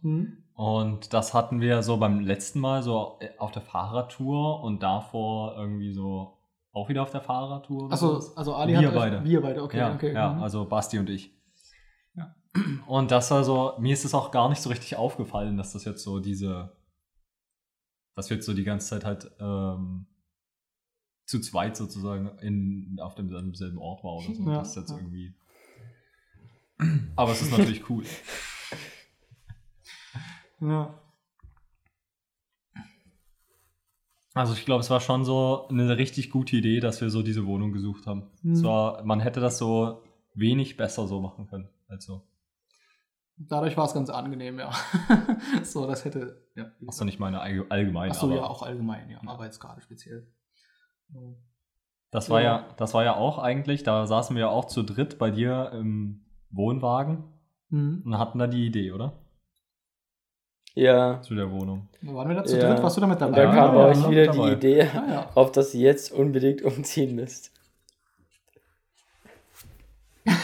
Und das hatten wir so beim letzten Mal so äh, auf der Fahrradtour und davor irgendwie so auch wieder auf der Fahrradtour. Achso, also Ali Wir hat beide. Wir beide, okay, ja, okay. ja, mhm. also Basti und ich. Und das war so, mir ist es auch gar nicht so richtig aufgefallen, dass das jetzt so diese, dass wir jetzt so die ganze Zeit halt ähm, zu zweit sozusagen in, auf demselben selben Ort war oder so. Ja, das ist jetzt irgendwie. Aber es ist natürlich cool. Ja. Also ich glaube, es war schon so eine richtig gute Idee, dass wir so diese Wohnung gesucht haben. Hm. Es war, man hätte das so wenig besser so machen können. Also, Dadurch war es ganz angenehm, ja. so, das hätte. Ja, achso, nicht meine allge- allgemein. Achso, aber ja, auch allgemein, ja. Aber jetzt gerade speziell. Das war Ja. ja, das war ja auch eigentlich, da saßen wir ja auch zu dritt bei dir im Wohnwagen Mhm. und hatten da die Idee, oder? Ja. Zu der Wohnung. Wo waren wir da zu Ja. dritt? Warst du damit Und dabei? da Ja, kam bei euch wieder dabei. die Idee, Ah, ja. auf dass ihr jetzt unbedingt umziehen müsst.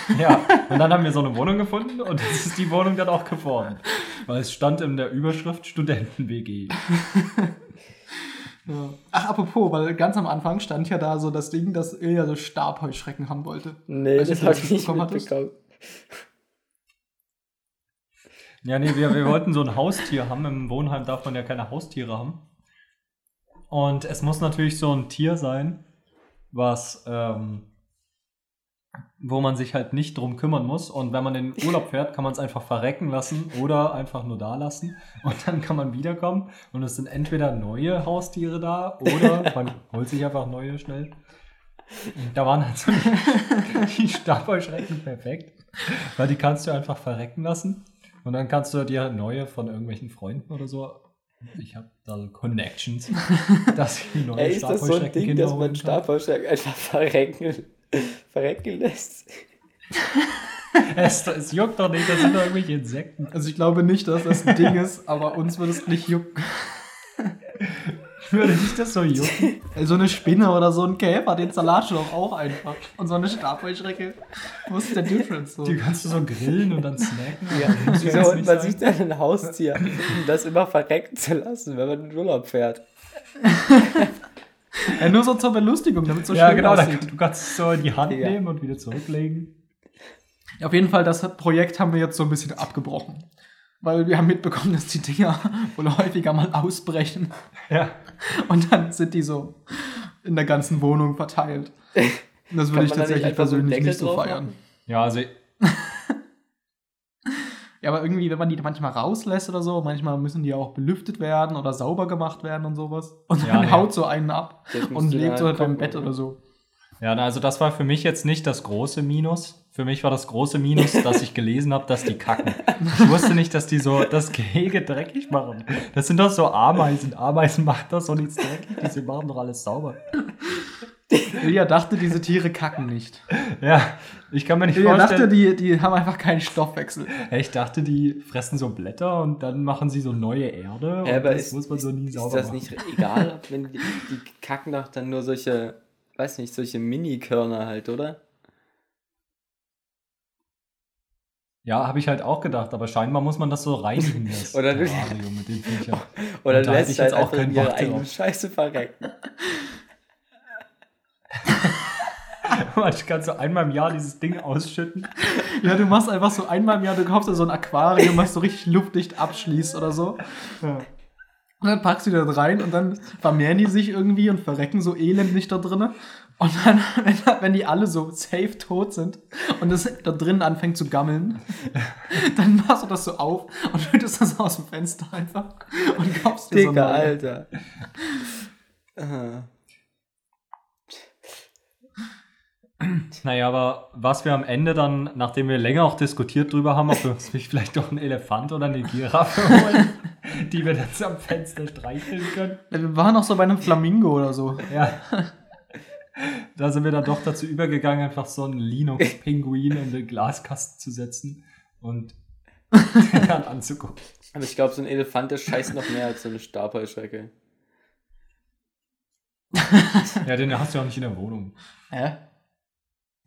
Ja, und dann haben wir so eine Wohnung gefunden und das ist die Wohnung dann auch geworden. Weil es stand in der Überschrift Studenten-WG. Ja. Ach, apropos, weil ganz am Anfang stand ja da so das Ding, dass Ilja so Stabheuschrecken haben wollte. Nee, Weiß das nicht, habe ich nicht mitbekommen. Ja, nee, wir, wir wollten so ein Haustier haben. Im Wohnheim darf man ja keine Haustiere haben. Und es muss natürlich so ein Tier sein, was, ähm, wo man sich halt nicht drum kümmern muss. Und wenn man in den Urlaub fährt, kann man es einfach verrecken lassen oder einfach nur da lassen. Und dann kann man wiederkommen und es sind entweder neue Haustiere da oder man holt sich einfach neue schnell. Und da waren halt so die, die Stabheuschrecken perfekt, weil die kannst du einfach verrecken lassen. Und dann kannst du dir neue von irgendwelchen Freunden oder so. Ich habe da Connections, dass ich neue Ey, ist das so ein Ding, dass man. Stabheuschrecken einfach verrecken, verrecken lässt? Es, es juckt doch nicht, das sind doch irgendwelche Insekten. Also ich glaube nicht, dass das ein Ding ist, aber uns würde es nicht jucken. Würde nicht das so jucken? So eine Spinne oder so ein Käfer, den Salat doch auch einfach. Und so eine Stabheuschrecke. Was ist der Difference so? Die kannst du so grillen und dann snacken. Ja, wieso jetzt holt man sein. sich dann ein Haustier, um das immer verrecken zu lassen, wenn man in den Urlaub fährt? Ja, nur so zur Belustigung, damit es so Ja, schön genau, aussieht. du kannst es so in die Hand Ja. nehmen und wieder zurücklegen. Auf jeden Fall, das Projekt haben wir jetzt so ein bisschen abgebrochen. Weil wir haben mitbekommen, dass die Dinger wohl häufiger mal ausbrechen. Ja. Und dann sind die so in der ganzen Wohnung verteilt. Und das würde ich tatsächlich persönlich nicht so feiern. machen? Ja, also Ja, aber irgendwie, wenn man die manchmal rauslässt oder so, manchmal müssen die auch belüftet werden oder sauber gemacht werden und sowas. Und Ja, dann nee. haut so einen ab Das und legt so halt halt beim gucken, Bett oder so. Ja, also das war für mich jetzt nicht das große Minus. Für mich war das große Minus, dass ich gelesen habe, dass die kacken. Ich wusste nicht, dass die so das Gehege dreckig machen. Das sind doch so Ameisen. Ameisen machen doch so nichts dreckig. Die machen doch alles sauber. Ilja dachte, diese Tiere kacken nicht. Ja, ich kann mir nicht Ilja vorstellen. dachte, die, die haben einfach keinen Stoffwechsel. ich dachte, die fressen so Blätter und dann machen sie so neue Erde. Ja, und aber das ist, muss man so nie ist sauber das machen. nicht egal, wenn die, die kacken doch dann nur solche, weiß nicht, solche Mini-Körner halt, oder? Ja, habe ich halt auch gedacht, aber scheinbar muss man das so reinigen. Das Oder du- mit den. Oder du lässt halt jetzt auch keinen ihre drauf. Scheiße verrecken. Man kann so einmal im Jahr dieses Ding ausschütten. Ja, du machst einfach so einmal im Jahr, du kaufst dir so ein Aquarium, was so richtig luftdicht abschließt oder so. Ja. Und dann packst du die da rein und dann vermehren die sich irgendwie und verrecken so elendig da drinnen. Und dann, wenn, die alle so safe tot sind und es da drinnen anfängt zu gammeln, dann machst du das so auf und schüttest das aus dem Fenster einfach und kaufst dir so Digga, neue. Alter. Ah. Naja, aber was wir am Ende dann, nachdem wir länger auch diskutiert drüber haben, ob wir uns vielleicht doch einen Elefant oder eine Giraffe holen, die wir dann am Fenster streicheln können. Wir waren auch so bei einem Flamingo oder so. Ja. Da sind wir dann doch dazu übergegangen, einfach so einen Linux-Pinguin in den Glaskasten zu setzen und dann anzugucken. Aber ich glaube, so ein Elefant, der scheißt noch mehr als so eine Stabheuschrecke. Ja, den hast du ja auch nicht in der Wohnung. Hä?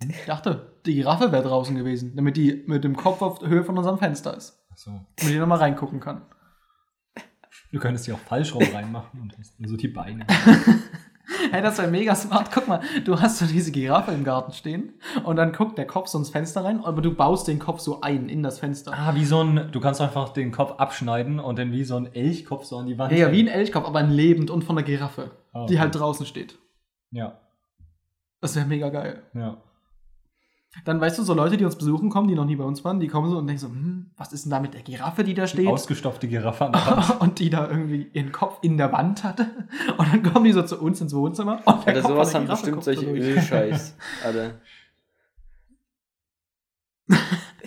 Ich dachte, die Giraffe wäre draußen gewesen, damit die mit dem Kopf auf Höhe von unserem Fenster ist. Achso. Damit die nochmal reingucken kann. Du könntest die auch falsch rum reinmachen und hast nur so die Beine. Hey, das wäre mega smart. Guck mal, du hast so diese Giraffe im Garten stehen und dann guckt der Kopf so ins Fenster rein, aber du baust den Kopf so ein in das Fenster. Ah, wie so ein, du kannst einfach den Kopf abschneiden und dann wie so ein Elchkopf so an die Wand. Ja, ja, wie ein. Elchkopf, aber ein lebend und von der Giraffe, die okay. halt draußen steht. Ja, Das wäre mega geil. ja. Dann weißt du, so Leute, die uns besuchen kommen, die noch nie bei uns waren, die kommen so und denken so, hm, was ist denn da mit der Giraffe, die da steht? Ausgestopfte Giraffe an der Wand. und die da irgendwie ihren Kopf in der Wand hatte. Und dann kommen die so zu uns ins Wohnzimmer. Und der Oder Kopf von sowas haben Giraffe bestimmt solche. Ölscheiß. Alter.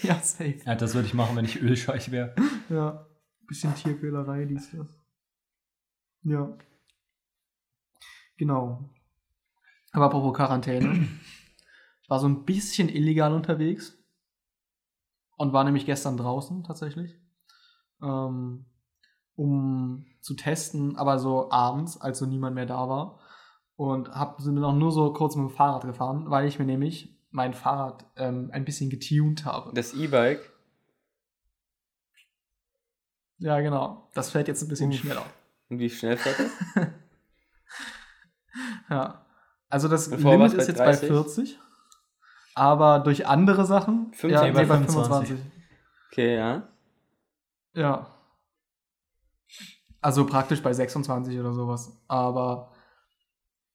ja, safe. Ja, das würde ich machen, wenn ich Ölscheich wäre. Ja. Bisschen Tierquälerei, dies, das. Ja. Genau. Aber apropos Quarantäne. Ich war so ein bisschen illegal unterwegs. Und war nämlich gestern draußen tatsächlich. Ähm, um zu testen, aber so abends, als so niemand mehr da war. Und hab, sind dann auch nur so kurz mit dem Fahrrad gefahren, weil ich mir nämlich mein Fahrrad ähm, ein bisschen getuned habe. Das E-Bike. Ja, genau. Das fährt jetzt ein bisschen Uff. schneller. Und wie schnell fährt das? Ja. Also das Limit ist jetzt 30? bei 40. Aber durch andere Sachen. 15, ja, bei nee, bei 25. 25. Okay, ja. Ja. Also praktisch bei 26 oder sowas. Aber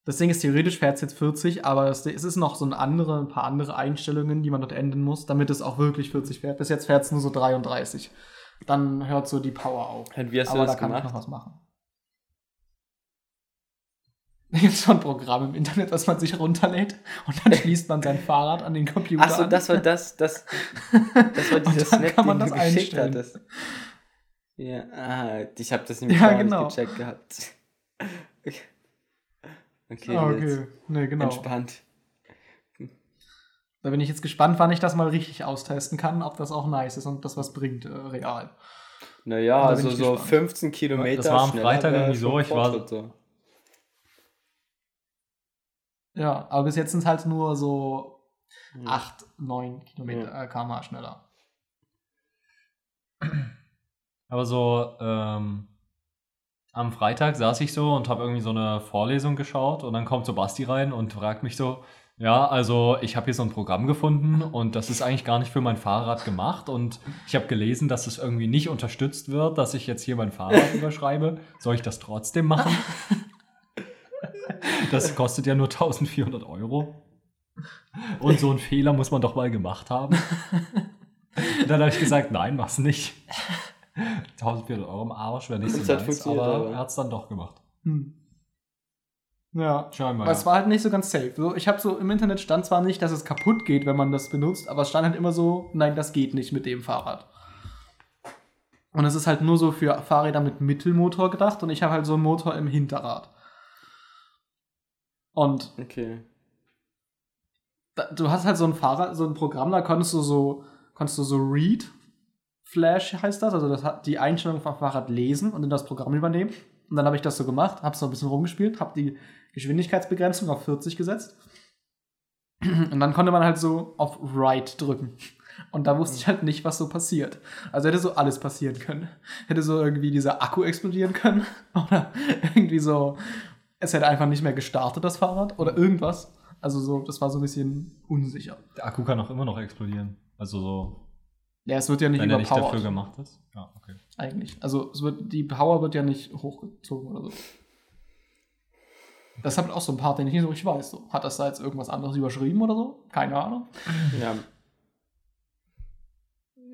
das Ding ist, theoretisch fährt es jetzt 40, aber es, es ist noch so ein, andere, ein paar andere Einstellungen, die man dort ändern muss, damit es auch wirklich 40 fährt. Bis jetzt fährt es nur so 33. Dann hört so die Power auf. Und wie hast du aber da das kann ich noch was machen. Da gibt es so ein Programm im Internet, was man sich runterlädt und dann schließt man sein Fahrrad an den Computer Achso, das war das, das, das war dann Snap, kann man den das du geschickt einstellen. hattest. Ja, ah, ich habe das nämlich Ja, gar genau. nicht gecheckt gehabt. Okay, okay, Ah, jetzt okay. Nee, genau. entspannt. Da bin ich jetzt gespannt, wann ich das mal richtig austesten kann, ob das auch nice ist und das was bringt, äh, real. Naja, also so gespannt. 15 Kilometer. Das war am Freitag irgendwie so, schon ich war- so. Ja, aber bis jetzt sind es halt nur so Hm. 8, 9 Kilometer äh, km/h schneller. Aber so, ähm, am Freitag saß ich so und habe irgendwie so eine Vorlesung geschaut und dann kommt so Basti rein und fragt mich so, ja, also ich habe hier so ein Programm gefunden und das ist eigentlich gar nicht für mein Fahrrad gemacht und ich habe gelesen, dass es irgendwie nicht unterstützt wird, dass ich jetzt hier mein Fahrrad überschreibe. Soll ich das trotzdem machen? Das kostet ja nur 1400 Euro. Und so einen Fehler muss man doch mal gemacht haben. Und dann habe ich gesagt, nein, mach's nicht. 1400 Euro im Arsch, wäre nicht so nice, aber er hat es dann doch gemacht. Hm. Ja. Scheinbar. Aber es war halt nicht so ganz safe. So, ich habe so im Internet stand zwar nicht, dass es kaputt geht, wenn man das benutzt, aber es stand halt immer so, nein, das geht nicht mit dem Fahrrad. Und es ist halt nur so für Fahrräder mit Mittelmotor gedacht und ich habe halt so einen Motor im Hinterrad. Und Okay. da, du hast halt so ein Fahrrad, so ein Programm, da konntest du so, konntest du so Read Flash heißt das, also das hat die Einstellung vom Fahrrad lesen und in das Programm übernehmen. Und dann habe ich das so gemacht, habe so ein bisschen rumgespielt, habe die Geschwindigkeitsbegrenzung auf 40 gesetzt. Und dann konnte man halt so auf Right drücken. Und da wusste ich halt nicht, was so passiert. Also hätte so alles passieren können. Hätte so irgendwie dieser Akku explodieren können. Oder irgendwie so, es hätte einfach nicht mehr gestartet, das Fahrrad. Oder irgendwas. Also so, das war so ein bisschen unsicher. Der Akku kann auch immer noch explodieren. Also so, Ja, es wird ja nicht wenn er nicht dafür gemacht ist. Ja, okay. eigentlich. Also es wird, die Power wird ja nicht hochgezogen oder so. Das hat auch so ein Part, den ich nicht so richtig weiß. So. Hat das da jetzt irgendwas anderes überschrieben oder so? Keine Ahnung. Ja.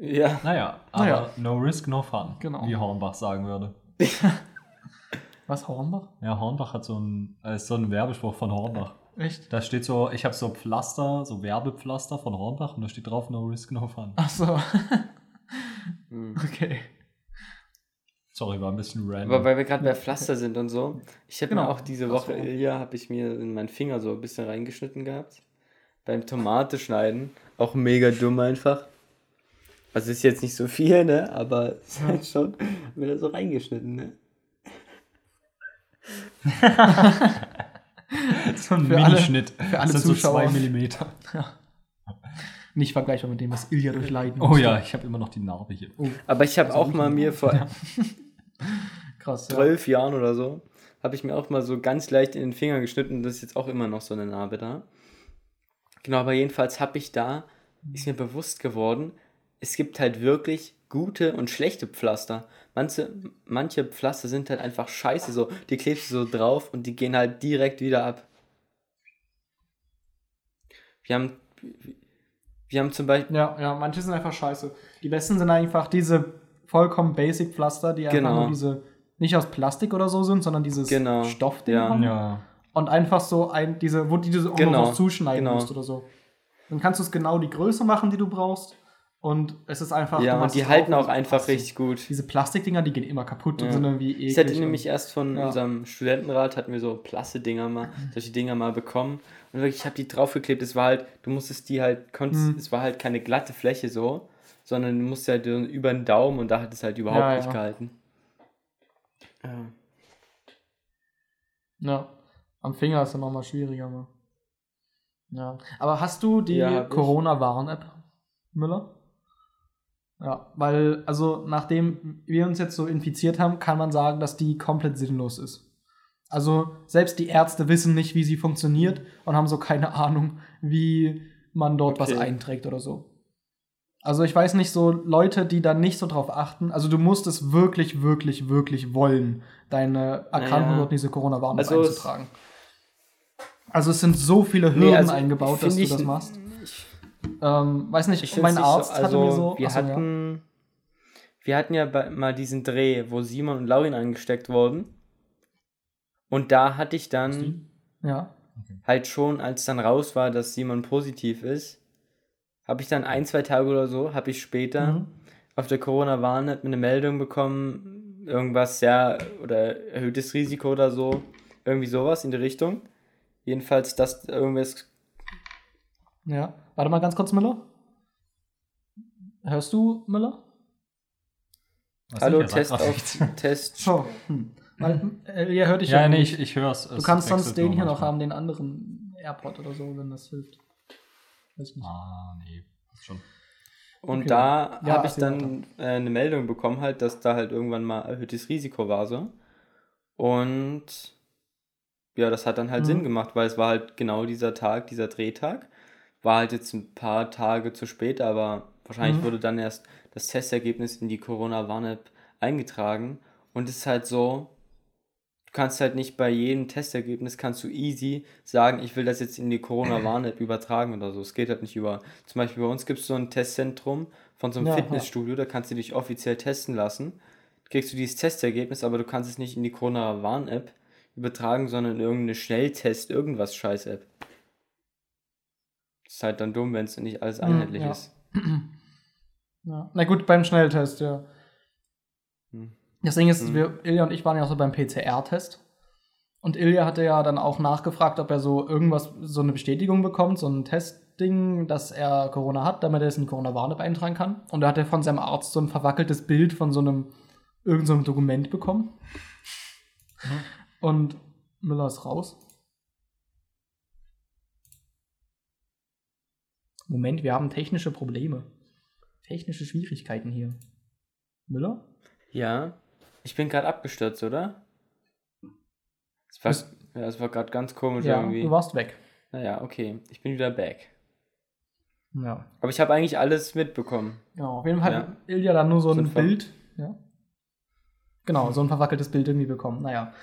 Ja. Naja, aber Naja. no risk, no fun. Genau. Wie Hornbach sagen würde. Was, Hornbach? Ja, Hornbach hat so ein, äh, ist so ein Werbespruch von Hornbach. Echt? Da steht so, ich habe so Pflaster, so Werbepflaster von Hornbach und da steht drauf, no risk, no fun. Ach so. Hm. okay. Sorry, war ein bisschen random. Aber weil wir gerade bei Pflaster sind und so, ich habe Genau. mir auch diese Woche, so. Ilja, habe ich mir in meinen Finger so ein bisschen reingeschnitten gehabt. Beim Tomate schneiden. Auch mega dumm einfach. Also ist jetzt nicht so viel, ne? Aber ist halt schon mir da so reingeschnitten, ne? so ein Für alle- Minischnitt. für alle das sind Zuschauer. so zwei Millimeter. Nicht vergleichbar mit dem, was Ilja durchleiden Oh musste. ja, ich habe immer noch die Narbe hier. Oh, Aber ich habe Also auch mal mir vor krass. Ja. zwölf Jahren oder so, habe ich mir auch mal so ganz leicht in den Finger geschnitten. Das ist jetzt auch immer noch so eine Narbe da. Genau, aber jedenfalls habe ich da, ist mir bewusst geworden, es gibt halt wirklich gute und schlechte Pflaster. Manche, manche Pflaster sind halt einfach scheiße, so, die klebst du so drauf und die gehen halt direkt wieder ab. Wir haben, Wir haben zum Beispiel, Ja, ja, manche sind einfach scheiße. Die besten sind einfach diese vollkommen basic Pflaster, die einfach Genau. nur diese, nicht aus Plastik oder so sind, sondern dieses Genau, Stoffding ja. haben. Ja. Und einfach so ein, diese, wo du diese auch Genau, noch was zuschneiden genau. musst oder so. Dann kannst du es genau die Größe machen, die du brauchst. Und es ist einfach. ja, und die halten auch und einfach passt. richtig gut. Diese Plastikdinger, die gehen immer kaputt und Ja. sind irgendwie eklig. Ich hatte und- nämlich erst von Ja. unserem Studentenrat, hatten wir so Plasse-Dinger mal, solche Dinger mal bekommen. Und wirklich, ich habe die draufgeklebt. Es war halt, du musstest die halt, konntest, Mhm. es war halt keine glatte Fläche so, sondern du musst halt über den Daumen und da hat es halt überhaupt Ja, nicht gehalten. Ja. Ja. Am Finger ist es nochmal schwieriger. Aber. Ja. Aber hast du die. Corona-Warn-App, Müller? Ja, weil, also nachdem wir uns jetzt so infiziert haben, kann man sagen, dass die komplett sinnlos ist. Also selbst die Ärzte wissen nicht, wie sie funktioniert und haben so keine Ahnung, wie man dort was Okay. einträgt oder so. Also ich weiß nicht, so Leute, die da nicht so drauf achten, also du musst es wirklich, wirklich, wirklich wollen, deine Erkrankung Naja. dort in diese Corona-Warn-App Also es- einzutragen. Also es sind so viele Hürden Nee, also eingebaut, dass du das machst. Ich, Ähm, weiß nicht, ich mein Arzt so, also hatte mir so. Wir achso, ja. hatten, wir hatten ja bei, mal diesen Dreh, wo Simon und Laurin angesteckt wurden. Und da hatte ich dann Ja. halt schon, als dann raus war, dass Simon positiv ist, habe ich dann ein, zwei Tage oder so, habe ich später Mhm. auf der Corona-Warn-App eine Meldung bekommen, irgendwas, ja, oder erhöhtes Risiko oder so, irgendwie sowas in die Richtung. Jedenfalls, dass irgendwas, Ja. Warte mal ganz kurz, Müller. Hörst du, Müller? Was hallo, Test auf, Test, So. Hm. Weil, äh, ihr hört dich Ja, nee, nicht. ich, ich höre es. Du kannst sonst den hier noch haben, den anderen AirPod oder so, wenn das hilft. Weiß nicht. Ah, nee. Passt schon. Und Okay. da Ja, habe ich dann äh, eine Meldung bekommen, halt, dass da halt irgendwann mal erhöhtes Risiko war so. Und ja, das hat dann halt Mhm. Sinn gemacht, weil es war halt genau dieser Tag, dieser Drehtag. War halt jetzt ein paar Tage zu spät, aber wahrscheinlich Mhm. wurde dann erst das Testergebnis in die Corona-Warn-App eingetragen. Und es ist halt so, du kannst halt nicht bei jedem Testergebnis kannst du easy sagen, ich will das jetzt in die Corona-Warn-App übertragen oder so. Es geht halt nicht über. Zum Beispiel bei uns gibt es so ein Testzentrum von so einem Ja, Fitnessstudio, da kannst du dich offiziell testen lassen. Kriegst du dieses Testergebnis, aber du kannst es nicht in die Corona-Warn-App übertragen, sondern in irgendeine Schnelltest, irgendwas Scheiß-App. Ist halt dann dumm, wenn es nicht alles Mhm, einheitlich ja. ist. Ja. Na gut, beim Schnelltest, ja. Hm. Das Ding ist, Hm. wir, Ilja und ich waren ja auch so beim PCR-Test. Und Ilja hatte ja dann auch nachgefragt, ob er so irgendwas, so eine Bestätigung bekommt, so ein Testding, dass er Corona hat, damit er es in Corona-Warn-App eintragen kann. Und da hat er von seinem Arzt so ein verwackeltes Bild von so einem, irgend so einem Dokument bekommen. Und Müller ist raus. Moment, wir haben technische Probleme. Technische Schwierigkeiten hier. Müller? Ja, ich bin gerade abgestürzt, oder? Es war, ja, es war gerade ganz komisch Ja, irgendwie. du warst weg. Naja, okay, ich bin wieder back. Ja. Aber ich habe eigentlich alles mitbekommen. Genau, auf jeden Fall Ja. hat Ilja dann nur so So ein Bild. Ja. Genau, so ein verwackeltes Bild irgendwie bekommen. Naja.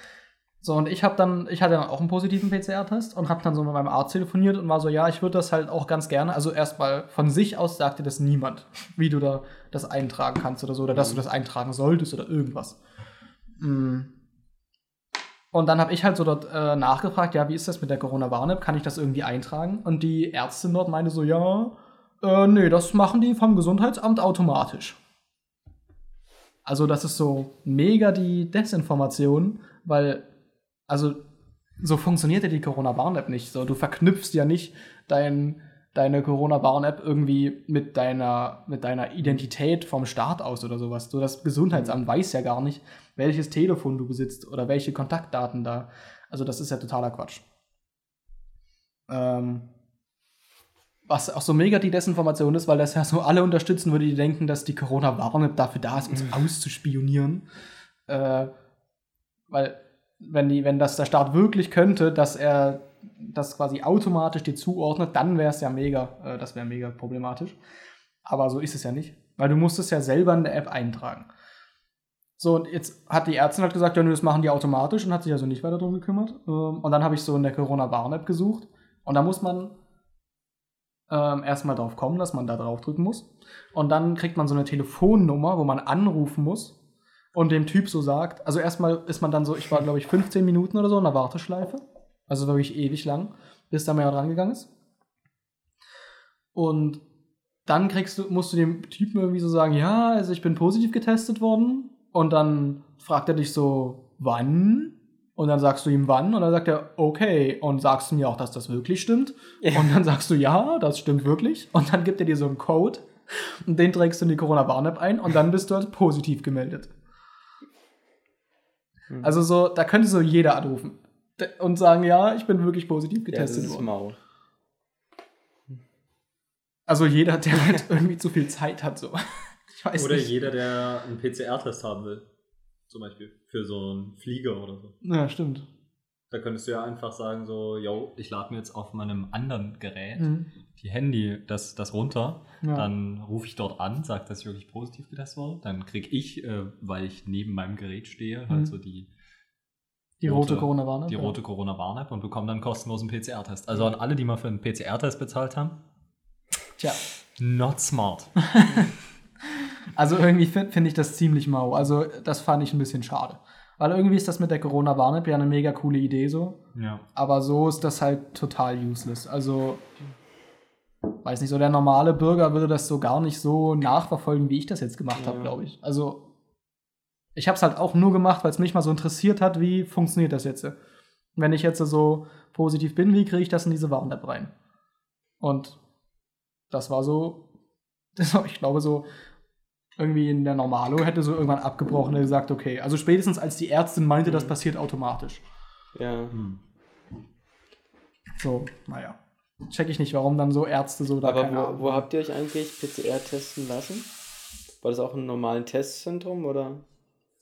So, und ich habe dann, ich hatte dann auch einen positiven PCR-Test und habe dann so mit meinem Arzt telefoniert und war so, ja, ich würde das halt auch ganz gerne. Also erstmal von sich aus sagte das niemand, wie du da das eintragen kannst oder so, oder dass du das eintragen solltest oder irgendwas. Mm. Und dann habe ich halt so dort äh, nachgefragt, ja, wie ist das mit der Corona-Warn-App? Kann ich das irgendwie eintragen? Und die Ärztin dort meinte so, ja, äh, nee, das machen die vom Gesundheitsamt automatisch. Also das ist so mega die Desinformation, weil, also so funktioniert ja die Corona-Warn-App nicht. So, du verknüpfst ja nicht dein, deine Corona-Warn-App irgendwie mit deiner, mit deiner Identität vom Staat aus oder sowas. So, das Gesundheitsamt weiß ja gar nicht, welches Telefon du besitzt oder welche Kontaktdaten da. Also das ist ja totaler Quatsch. Ähm, was auch so mega die Desinformation ist, weil das ja so alle unterstützen würde, die denken, dass die Corona-Warn-App dafür da ist, uns auszuspionieren. Äh, weil, wenn, die, wenn das der Staat wirklich könnte, dass er das quasi automatisch dir zuordnet, dann wäre es ja mega, äh, das wäre mega problematisch. Aber so ist es ja nicht, weil du musst es ja selber in der App eintragen. So, und jetzt hat die Ärztin halt gesagt, ja, das machen die automatisch und hat sich also nicht weiter darum gekümmert. Ähm, und dann habe ich so in der Corona-Warn-App gesucht und da muss man ähm, erstmal drauf kommen, dass man da drauf drücken muss. Und dann kriegt man so eine Telefonnummer, wo man anrufen muss und dem Typ so sagt, also erstmal ist man dann so, ich war glaube ich 15 Minuten oder so in der Warteschleife, also wirklich ewig lang, bis da mal dran gegangen ist. Und dann kriegst du, musst du dem Typen irgendwie so sagen, ja, also ich bin positiv getestet worden. Und dann fragt er dich so, wann? Und dann sagst du ihm wann und dann sagt er, okay. Und sagst du mir auch, dass das wirklich stimmt. Ja. Und dann sagst du, ja, das stimmt wirklich. Und dann gibt er dir so einen Code und den trägst du in die Corona-Warn-App ein und dann bist du als positiv gemeldet. Hm. Also so, da könnte so jeder anrufen und sagen, ja, ich bin wirklich positiv Ja, das getestet ist worden. Also jeder, der halt irgendwie zu viel Zeit hat, so. Ich weiß Oder nicht. jeder, der einen PCR-Test haben will. Zum Beispiel. Für so einen Flieger oder so. Ja, stimmt. Da könntest du ja einfach sagen, so, yo, ich lade mir jetzt auf meinem anderen Gerät Mhm. die Handy, das, das runter. Ja. Dann rufe ich dort an, sage, dass ich wirklich positiv getestet wurde. Dann kriege ich, äh, weil ich neben meinem Gerät stehe, halt Mhm. so die, Die rote rote- Corona-Warn. die rote Corona-Warn-App und bekomme dann kostenlosen PCR-Test. Also an alle, die mal für einen PCR-Test bezahlt haben, Tja. not smart. Also irgendwie finde find ich das ziemlich mau. Also das fand ich ein bisschen schade. Weil irgendwie ist das mit der Corona-Warn-App ja eine mega coole Idee so. Ja. Aber so ist das halt total useless. Also, weiß nicht, so der normale Bürger würde das so gar nicht so nachverfolgen, wie ich das jetzt gemacht habe, Ja. glaube ich. Also, ich habe es halt auch nur gemacht, weil es mich mal so interessiert hat, wie funktioniert das jetzt. Wenn ich jetzt so positiv bin, wie kriege ich das in diese Warn-App rein? Und das war so, ich glaube so, irgendwie in der Normalo hätte so irgendwann abgebrochen und gesagt, okay, also spätestens als die Ärztin meinte, das Mhm. passiert automatisch. Ja. Hm. So, naja. Check ich nicht, warum dann so Ärzte so da Aber keine wo, wo habt ihr euch eigentlich PCR testen lassen? War das auch im normalen Testzentrum oder?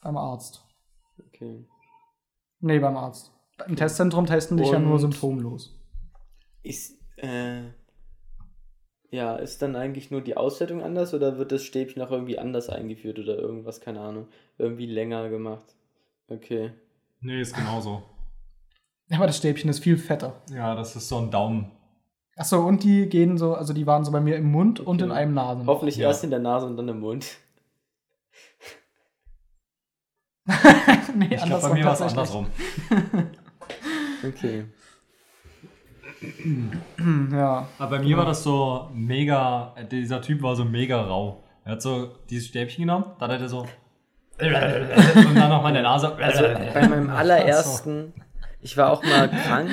Beim Arzt. Okay. Nee, beim Arzt. Im Testzentrum testen dich ja nur Und- symptomlos. Ist, äh, ja, ist dann eigentlich nur die Auswertung anders oder wird das Stäbchen auch irgendwie anders eingeführt oder irgendwas, keine Ahnung, irgendwie länger gemacht? Okay. Nee, ist genauso. Aber das Stäbchen ist viel fetter. Ja, das ist so ein Daumen. Achso, und die gehen so, also die waren so bei mir im Mund und in Okay. einem Nasen. Hoffentlich Ja. erst in der Nase und dann im Mund. nee, Ich glaube, bei mir war es andersrum. Okay. Hm, Ja. Aber bei mir war das so mega, dieser Typ war so mega rau. Er hat so dieses Stäbchen genommen, dann hat er so und dann noch mal in der Nase. Also bei meinem allerersten, ich war auch mal krank,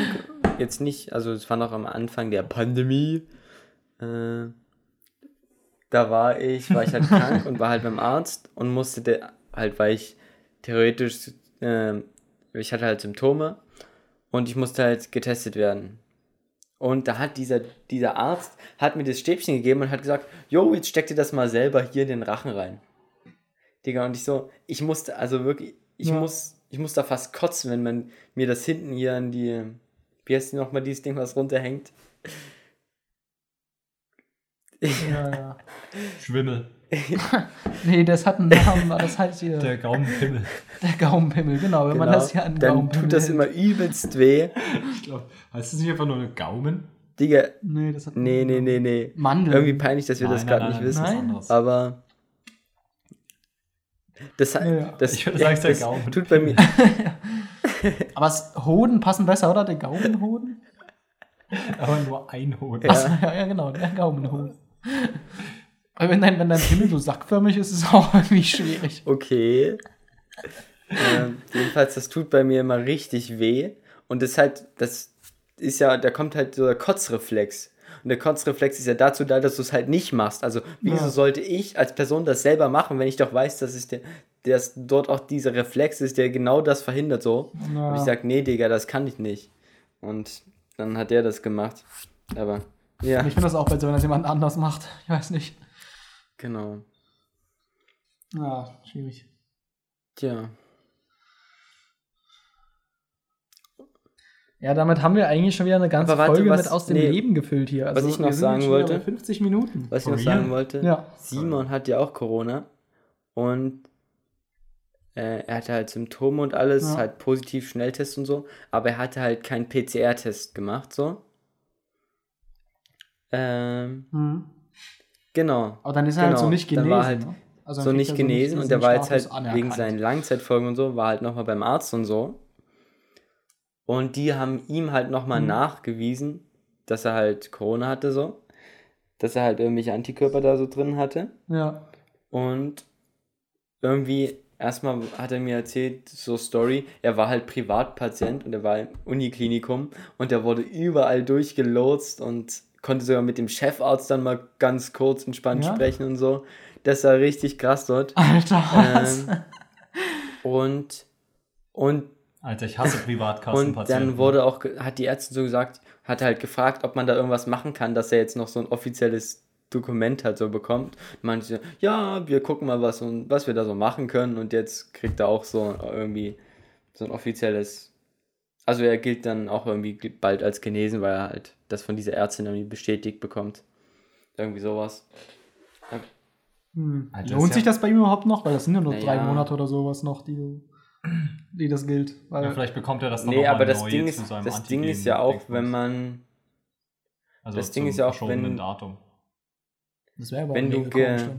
jetzt nicht, also es war noch am Anfang der Pandemie. Äh, da war ich, war ich halt krank und war halt beim Arzt und musste der, halt, weil ich theoretisch, äh, ich hatte halt Symptome und ich musste halt getestet werden. Und da hat dieser, dieser Arzt hat mir das Stäbchen gegeben und hat gesagt, jo, jetzt steck dir das mal selber hier in den Rachen rein. Digga, und ich so, ich musste, also wirklich, ich Ja. muss, ich muss da fast kotzen, wenn man mir das hinten hier an die, wie heißt die nochmal, dieses Ding, was runterhängt? ja, ja. Schwimmel. Nee, das hat einen Namen, aber das heißt hier Der der, Gaumenpimmel. Gaumenpimmel, genau. Wenn man das hier an dann Gaumenpimmel tut das hält. immer übelst weh. Ich glaube, heißt das nicht einfach nur eine Gaumen? Digga, Nee, das hat nee, nee, nee, nee. Mandel. Irgendwie peinlich, dass wir das Nein, nein, gerade nicht wissen. das Nein. Aber das, Ja, ja. das, Ich würde sagen, ist der das Gaumen. tut bei mir, Aber Hoden passen besser, oder? Der Gaumenhoden? Aber nur ein Hoden. Ja. Achso, ja, ja, genau, der Gaumenhoden. Weil wenn dein, wenn dein Pimmel so sackförmig ist, ist es auch irgendwie schwierig. okay. ähm, jedenfalls, das tut bei mir immer richtig weh. Und das halt, das ist ja, da kommt halt so der Kotzreflex. Und der Kotzreflex ist ja dazu da, dass du es halt nicht machst. Also, wieso Ja. sollte ich als Person das selber machen, wenn ich doch weiß, dass es der, dass dort auch dieser Reflex ist, der genau das verhindert so. Ja. Und ich sag, nee, Digga, das kann ich nicht. Und dann hat der das gemacht. Aber, ja, Ich finde das auch besser, wenn das jemand anders macht. Ich weiß nicht. Genau. Ja, schwierig. Tja. Ja, damit haben wir eigentlich schon wieder eine ganze warte, Folge was- mit aus dem nee, Leben gefüllt hier. Also, ich noch wir sind sagen wollte- bei 50 Minuten. Was ich noch sagen wollte, Ja. Simon hat ja auch Corona und äh, er hatte halt Symptome und alles, Ja. halt positiv Schnelltest und so, aber er hatte halt keinen PCR-Test gemacht, so. Ähm, Hm. Genau. Aber dann ist er halt Genau, so nicht dann genesen. war halt ne? Also so nicht genesen und diesen der war jetzt halt Status wegen anerkannt. seinen Langzeitfolgen und so, war halt nochmal beim Arzt und so. Und die haben ihm halt nochmal Mhm. nachgewiesen, dass er halt Corona hatte so. Dass er halt irgendwelche Antikörper da so drin hatte. Ja. Und irgendwie, erstmal hat er mir erzählt, so Story, er war halt Privatpatient und er war im Uniklinikum und er wurde überall durchgelotst und konnte sogar mit dem Chefarzt dann mal ganz kurz entspannt Ja? sprechen und so. Das war richtig krass dort. Alter, was? Ähm, und, und, Alter, ich hasse und Privatkassenpatienten. dann wurde auch, hat die Ärztin so gesagt, hat halt gefragt, ob man da irgendwas machen kann, dass er jetzt noch so ein offizielles Dokument halt so bekommt. Sie, ja, wir gucken mal, was, und, was wir da so machen können und jetzt kriegt er auch so irgendwie so ein offizielles, also er gilt dann auch irgendwie bald als genesen, weil er halt das von dieser Ärztin irgendwie bestätigt bekommt. Irgendwie sowas. Hm. Alter, Lohnt ist sich ja- das bei ihm überhaupt noch? Weil das sind ja nur Naja. drei Monate oder sowas noch, die, du- die das gilt. Weil, ja, vielleicht bekommt er das dann Nee, noch mal aber das neu Ding ist, das Ding ist ja auch, wenn man, also das Ding ist ja auch, wenn- Datum. das wäre aber wenn du ge-.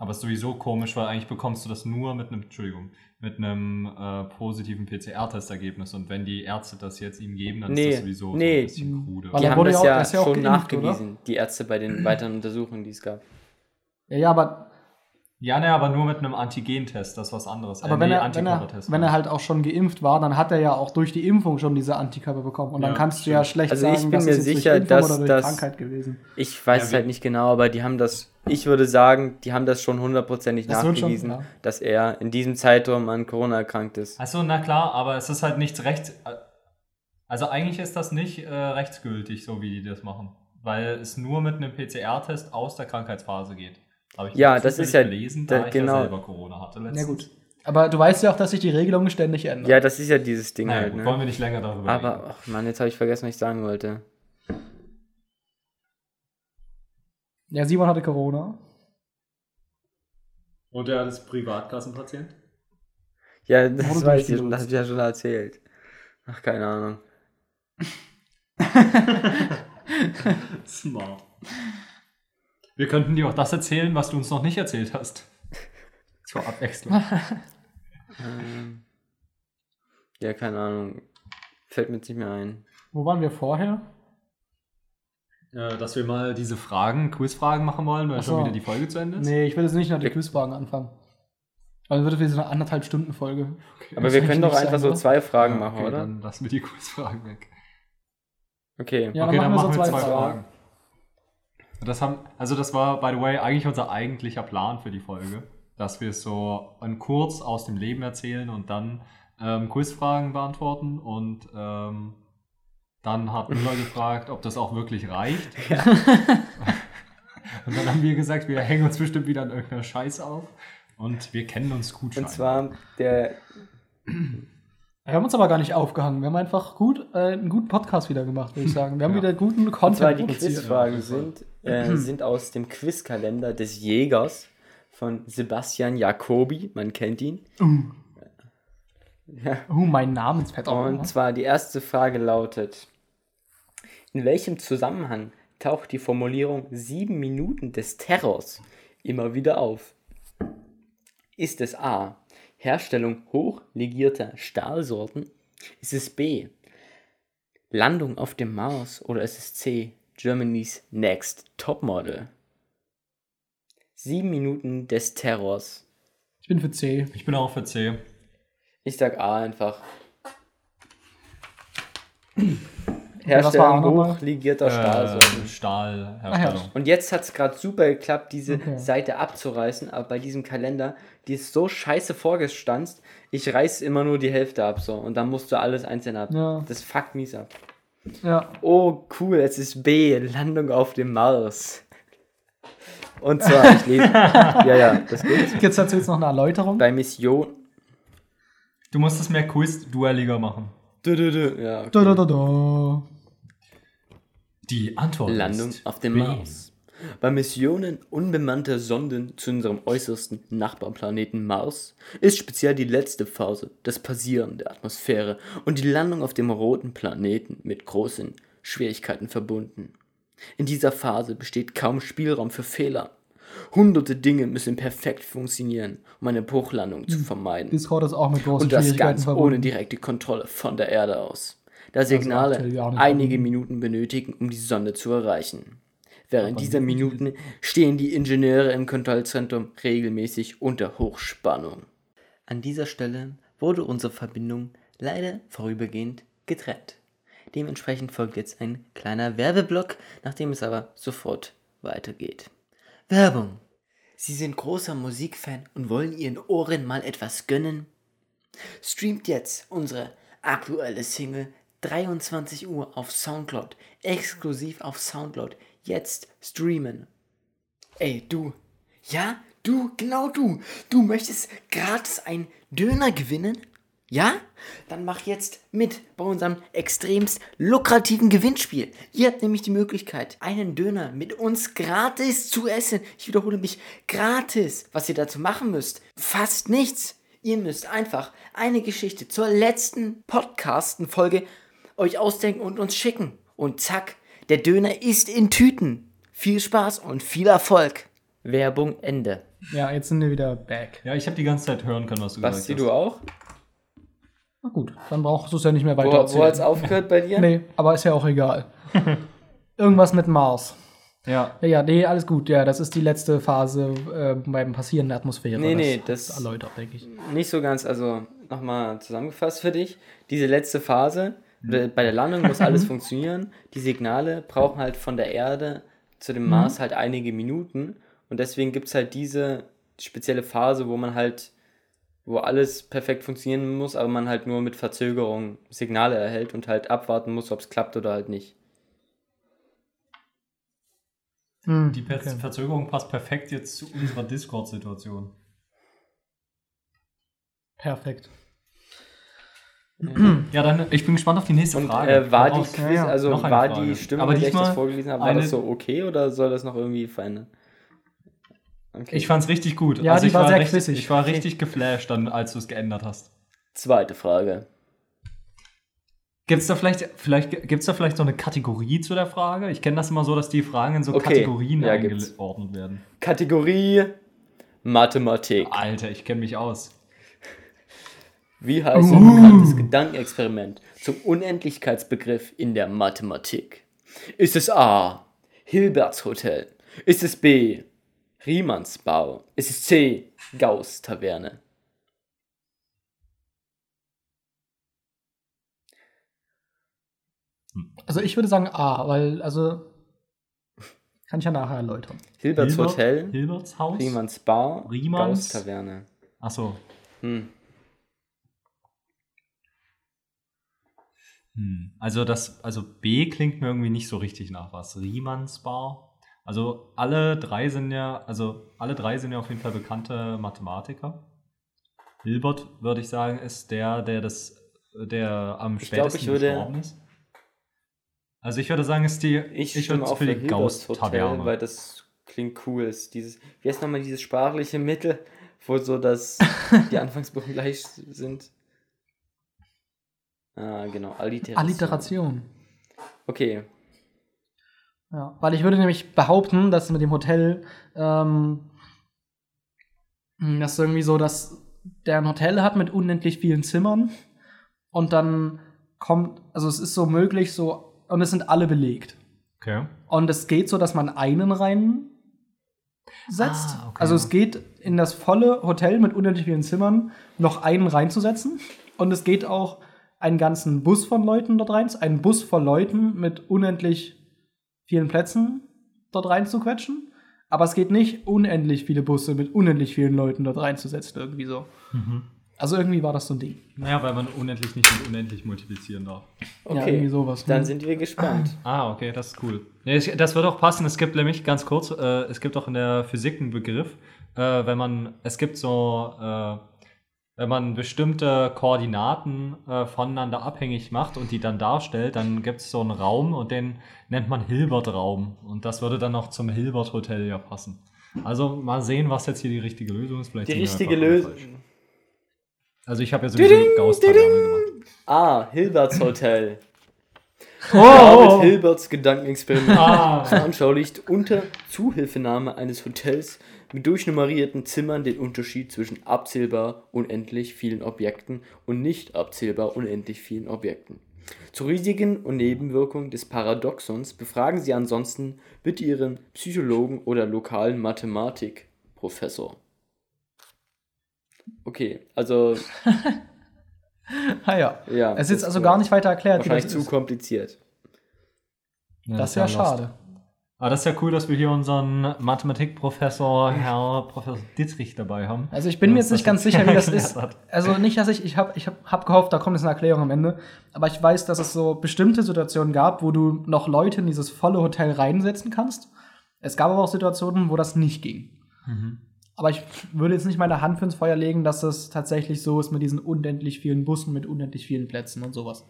Aber es ist sowieso komisch, weil eigentlich bekommst du das nur mit einem, Entschuldigung, mit einem äh, positiven PCR-Testergebnis. Und wenn die Ärzte das jetzt ihm geben, dann Nee, ist das sowieso so nee. ein bisschen Mhm. krude. Die haben das ja auch- ja, schon geimpft, nachgewiesen, die Ärzte bei den weiteren Untersuchungen, die es gab. Ja, ja, aber, Ja, ne, aber nur mit einem Antigentest, das ist was anderes. aber Äh, wenn, nee, er, wenn, er, wenn er halt auch schon geimpft war, dann hat er ja auch durch die Impfung schon diese Antikörper bekommen. Und dann Ja, kannst du ja stimmt. schlecht Also ich sagen, bin das mir sicher, durch Impfung dass oder durch das- Krankheit gewesen. Ich weiß Ja, es halt nicht genau, aber die haben das, ich würde sagen, die haben das schon hundertprozentig Das schon, nachgewiesen, ja. dass er in diesem Zeitraum an Corona erkrankt ist. Achso, na klar, aber es ist halt nichts rechts. Also eigentlich ist das nicht äh, rechtsgültig, so wie die das machen. Weil es nur mit einem PCR-Test aus der Krankheitsphase geht. Habe ich Ja, das ist ja- gelesen, da da- ich genau. ja selber Corona hatte. Ja letztens. gut. Aber du weißt ja auch, dass sich die Regelungen ständig ändern. Ja, das ist ja dieses Ding Naja, halt, gut, ne? wollen wir nicht länger darüber reden. Aber, ach Mann, jetzt habe ich vergessen, was ich sagen wollte. Ja, Simon hatte Corona. Und er ist Privatkassenpatient? Ja, das Wurde weiß ich, das habe ich ja schon erzählt. Ach, keine Ahnung. Smart. Wir könnten dir auch das erzählen, was du uns noch nicht erzählt hast. Zur Abwechslung. Ähm, ja, keine Ahnung. Fällt mir jetzt nicht mehr ein. Wo waren wir vorher? Äh, dass wir mal diese Fragen, Quizfragen machen wollen, weil so. schon wieder die Folge zu Ende ist. Nee, ich will jetzt nicht nach die Wir- Quizfragen anfangen. Weil dann wird es wieder so eine anderthalb Stunden Folge. Aber Das wir können doch einfach sein, so zwei Fragen Ja, machen, okay, oder? Dann lassen wir die Quizfragen weg. Okay. Ja, okay, dann dann machen machen wir wir so zwei zwei Fragen. Das haben, also das war, by the way, eigentlich unser eigentlicher Plan für die Folge, dass wir es so ein kurz aus dem Leben erzählen und dann ähm, Quizfragen beantworten und ähm, dann hat Müller gefragt, ob das auch wirklich reicht. und dann haben wir gesagt, wir hängen uns bestimmt wieder an irgendeiner Scheiße auf und wir kennen uns gut Und scheinbar. zwar der. Wir haben uns aber gar nicht aufgehangen. Wir haben einfach gut, äh, einen guten Podcast wieder gemacht, würde ich sagen. Wir haben Ja. wieder guten Und zwar Content die produziert. Quizfragen Ja, sind, äh, sind aus dem Quizkalender des Jägers von Sebastian Jacobi. Man kennt ihn. Uh, Ja. uh, mein Namensvetter. Und zwar die erste Frage lautet: In welchem Zusammenhang taucht die Formulierung sieben Minuten des Terrors immer wieder auf? Ist es A. Herstellung hochlegierter Stahlsorten? Ist es B. Landung auf dem Mars? Oder ist es C. Germany's Next Topmodel? Sieben Minuten des Terrors. Ich bin für C. Ich bin auch für C. Ich sag A einfach. Herstellung hochlegierter. Äh, Stahlherstellung. Ach Und jetzt hat es gerade super geklappt, diese Okay. Seite abzureißen, aber bei diesem Kalender, die ist so scheiße vorgestanzt, ich reiß immer nur die Hälfte ab so und dann musst du alles einzeln ab. Ja. Das fuckt mies ab. Ja. Oh, cool, es ist B, Landung auf dem Mars. Und zwar, ich lese. ja, ja, das geht. Jetzt dazu jetzt noch eine Erläuterung. Bei Mission. Du musst es mehr Quiz-duelliger machen. Du, du, du. Ja, okay. Da, da, da, da. Die Antwort Landung ist auf dem B. Mars. Bei Missionen unbemannter Sonden zu unserem äußersten Nachbarplaneten Mars ist speziell die letzte Phase, das Passieren der Atmosphäre und die Landung auf dem roten Planeten mit großen Schwierigkeiten verbunden. In dieser Phase besteht kaum Spielraum für Fehler. Hunderte Dinge müssen perfekt funktionieren, um eine Bruchlandung zu vermeiden. Discord ist auch mit großen Und das ganz ohne direkte Kontrolle von der Erde aus. Da Signale einige. Minuten benötigen, um die Sonne zu erreichen. Während dieser Minuten stehen die Ingenieure im Kontrollzentrum regelmäßig unter Hochspannung. An dieser Stelle wurde unsere Verbindung leider vorübergehend getrennt. Dementsprechend folgt jetzt ein kleiner Werbeblock, nachdem es aber sofort weitergeht. Werbung. Sie sind großer Musikfan und wollen Ihren Ohren mal etwas gönnen? Streamt jetzt unsere aktuelle Single 23 Uhr auf Soundcloud, exklusiv auf Soundcloud. Jetzt streamen. Ey, du. Ja, du, genau du. Du möchtest gratis einen Döner gewinnen? Ja? Dann mach jetzt mit bei unserem extremst lukrativen Gewinnspiel. Ihr habt nämlich die Möglichkeit, einen Döner mit uns gratis zu essen. Ich wiederhole mich, gratis. Was ihr dazu machen müsst, fast nichts. Ihr müsst einfach eine Geschichte zur letzten Podcasten-Folge euch ausdenken und uns schicken. Und zack, der Döner ist in Tüten. Viel Spaß und viel Erfolg. Werbung Ende. Ja, jetzt sind wir wieder back. Ja, ich habe die ganze Zeit hören können, was du Basti, gesagt du auch? Na gut, dann brauchst du es ja nicht mehr weiter Wo, wo erzählen. hat's aufgehört bei dir? Nee, aber ist ja auch egal. Irgendwas mit Mars. Ja. Ja, ja, nee, alles gut. Ja, das ist die letzte Phase äh, beim Passieren der Atmosphäre. Nee, nee, das, das- ist erläutert, denke ich. Nicht so ganz, also nochmal zusammengefasst für dich. Diese letzte Phase, be- bei der Landung muss alles funktionieren. Die Signale brauchen halt von der Erde zu dem Mars halt einige Minuten. Und deswegen gibt es halt diese spezielle Phase, wo man halt, wo alles perfekt funktionieren muss, aber man halt nur mit Verzögerung Signale erhält und halt abwarten muss, ob es klappt oder halt nicht. Hm, Die Per- okay. Verzögerung passt perfekt jetzt zu unserer Discord-Situation. Perfekt. Ja, dann, ich bin gespannt auf die nächste Und Frage. äh, war die. Quiz, also war Frage. die Stimme, Aber der ich das diesmal vorgelesen habe, war das so okay oder soll das noch irgendwie verändern? Okay. Ich fand's richtig gut. Ja, die ich war sehr richtig, quizig. Ich war richtig geflasht, dann, als du es geändert hast. Zweite Frage. Gibt's da vielleicht, vielleicht gibt's da vielleicht so eine Kategorie zu der Frage? Ich kenne das immer so, dass die Fragen in so Okay, Kategorien ja, gibt's. eingeordnet werden. Kategorie Mathematik. Alter, ich kenne mich aus. Wie heißt ein bekanntes Gedankenexperiment zum Unendlichkeitsbegriff in der Mathematik? Ist es A. Hilberts Hotel? Ist es B. Riemannsbau? Ist es C. Gauss Taverne? Also ich würde sagen A, weil, also, kann ich ja nachher erläutern. Hilberts Hilbert- Hotel? Hilberts Haus? Riemannsbau? Riemanns- Gauss Taverne? Achso. Hm. Hm. Also das, also B klingt mir irgendwie nicht so richtig nach was. Riemannsbau. Also alle drei sind ja, also alle drei sind ja auf jeden Fall bekannte Mathematiker. Hilbert, würde ich sagen, ist der, der das, der am Ich glaub, spätesten ich würde- gestorben ist. Also ich würde sagen, ist die, Ich, ich stimme würde auf für die Hilberts Hotel, Gauss-Taverne. weil das klingt cool. Ist dieses, wie heißt nochmal dieses sprachliche Mittel, wo so das die Anfangsbuchen gleich sind? Ah, genau, Alliteration. Alliteration. Okay, Ja, weil ich würde nämlich behaupten, dass mit dem Hotel, ähm, das ist irgendwie so, dass der ein Hotel hat mit unendlich vielen Zimmern und dann kommt, also es ist so möglich, so, und es sind alle belegt. Okay. Und es geht so, dass man einen rein setzt. Ah, okay, also es geht in das volle Hotel mit unendlich vielen Zimmern noch einen reinzusetzen. Und es geht auch einen ganzen Bus von Leuten dort rein, einen Bus voll Leuten mit unendlich vielen Plätzen dort reinzuquetschen. Aber es geht nicht unendlich viele Busse mit unendlich vielen Leuten dort reinzusetzen, irgendwie so. Mhm. Also irgendwie war das so ein Ding. Naja, weil man unendlich nicht mit unendlich multiplizieren darf. Ja, okay. irgendwie sowas. Dann Hm. sind wir gespannt. Ah, okay, das ist cool. Das wird auch passen. Es gibt nämlich ganz kurz, äh, es gibt auch in der Physik einen Begriff, äh, wenn man, es gibt so, äh, wenn man bestimmte Koordinaten äh, voneinander abhängig macht und die dann darstellt, dann gibt es so einen Raum und den nennt man Hilbert-Raum. Und das würde dann auch zum Hilbert-Hotel ja passen. Also mal sehen, was jetzt hier die richtige Lösung ist. Vielleicht Die richtige Lösung. Also ich habe ja sowieso Gauss-Taverne gemacht. Ah, Hilberts Hotel. David Hilberts Gedankenexperiment Ah. veranschaulicht unter Zuhilfenahme eines Hotels mit durchnummerierten Zimmern den Unterschied zwischen abzählbar unendlich vielen Objekten und nicht abzählbar unendlich vielen Objekten. Zu Risiken und Nebenwirkungen des Paradoxons befragen Sie ansonsten bitte Ihren Psychologen oder lokalen Mathematikprofessor. Okay, also Ah ja. ja. Es ist also gar nicht weiter erklärt, wahrscheinlich das zu ist. kompliziert. Ja, Das ist ja schade. Aber das ist ja cool, dass wir hier unseren Mathematikprofessor, Herr Professor Dittrich, dabei haben. Also ich bin mir jetzt nicht ganz sicher, wie das ist. hat. Also nicht, dass ich, ich habe ich hab, hab gehofft, da kommt jetzt eine Erklärung am Ende. Aber ich weiß, dass es so bestimmte Situationen gab, wo du noch Leute in dieses volle Hotel reinsetzen kannst. Es gab aber auch Situationen, wo das nicht ging. Mhm. Aber ich würde jetzt nicht meine Hand für ins Feuer legen, dass es tatsächlich so ist mit diesen unendlich vielen Bussen, mit unendlich vielen Plätzen und sowas.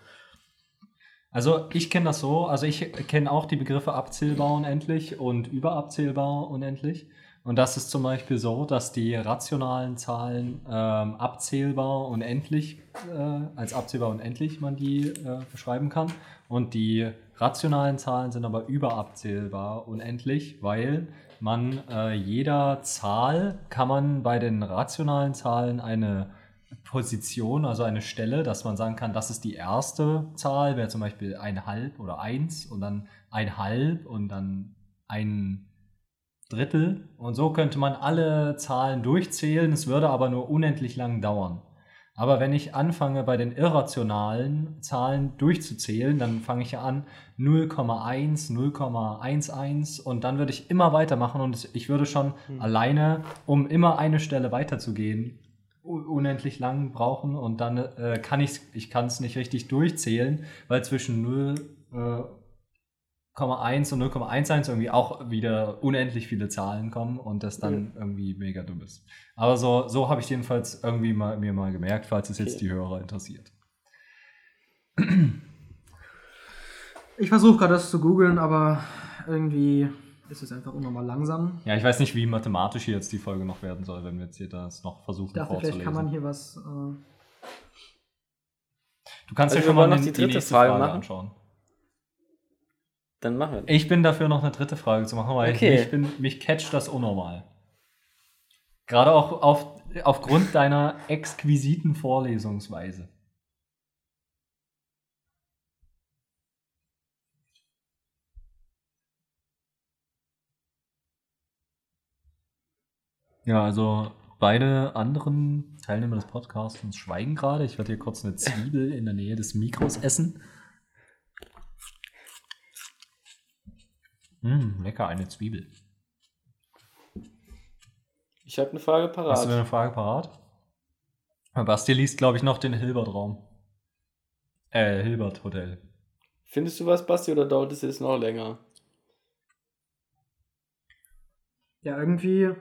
Also ich kenne das so, also ich kenne auch die Begriffe abzählbar unendlich und überabzählbar unendlich. Und das ist zum Beispiel so, dass die rationalen Zahlen ähm, abzählbar unendlich, äh, als abzählbar unendlich man die äh, beschreiben kann. Und die rationalen Zahlen sind aber überabzählbar unendlich, weil man äh, jeder Zahl kann man bei den rationalen Zahlen eine Position, also eine Stelle, dass man sagen kann, das ist die erste Zahl, wäre zum Beispiel ein halb oder eins und dann ein halb und dann ein Drittel. Und so könnte man alle Zahlen durchzählen, es würde aber nur unendlich lang dauern. Aber wenn ich anfange, bei den irrationalen Zahlen durchzuzählen, dann fange ich ja an 0,1, 0,11 und dann würde ich immer weitermachen und ich würde schon alleine, um immer eine Stelle weiterzugehen, unendlich lang brauchen und dann äh, kann ich ich kann es nicht richtig durchzählen, weil zwischen 0, äh, 0,1 und 0,11 irgendwie auch wieder unendlich viele Zahlen kommen und das dann irgendwie mega dumm ist. Aber so, so habe ich jedenfalls irgendwie mal, mir mal gemerkt, falls es jetzt Okay. die Hörer interessiert. Ich versuche gerade das zu googeln, aber irgendwie ist es einfach unnormal langsam. Ja, ich weiß nicht, wie mathematisch hier jetzt die Folge noch werden soll, wenn wir jetzt hier das noch versuchen Ich dachte, vorzulesen. vielleicht kann man hier was. Äh du kannst Also ja schon mal die, die nächste Frage Frage, machen. anschauen. Dann machen wir das. Ich bin dafür, noch eine dritte Frage zu machen, weil Okay. ich, mich, bin, mich catcht das unnormal. Gerade auch auf, aufgrund deiner exquisiten Vorlesungsweise. Ja, also beide anderen Teilnehmer des Podcasts schweigen gerade. Ich werde hier kurz eine Zwiebel in der Nähe des Mikros essen. Mm, lecker, eine Zwiebel. Ich habe eine Frage Hast du parat. eine Frage parat? Basti liest, glaube ich, noch den Hilbert-Raum. Äh, Hilbert-Hotel. Findest du was, Basti, oder dauert es jetzt noch länger? Ja, irgendwie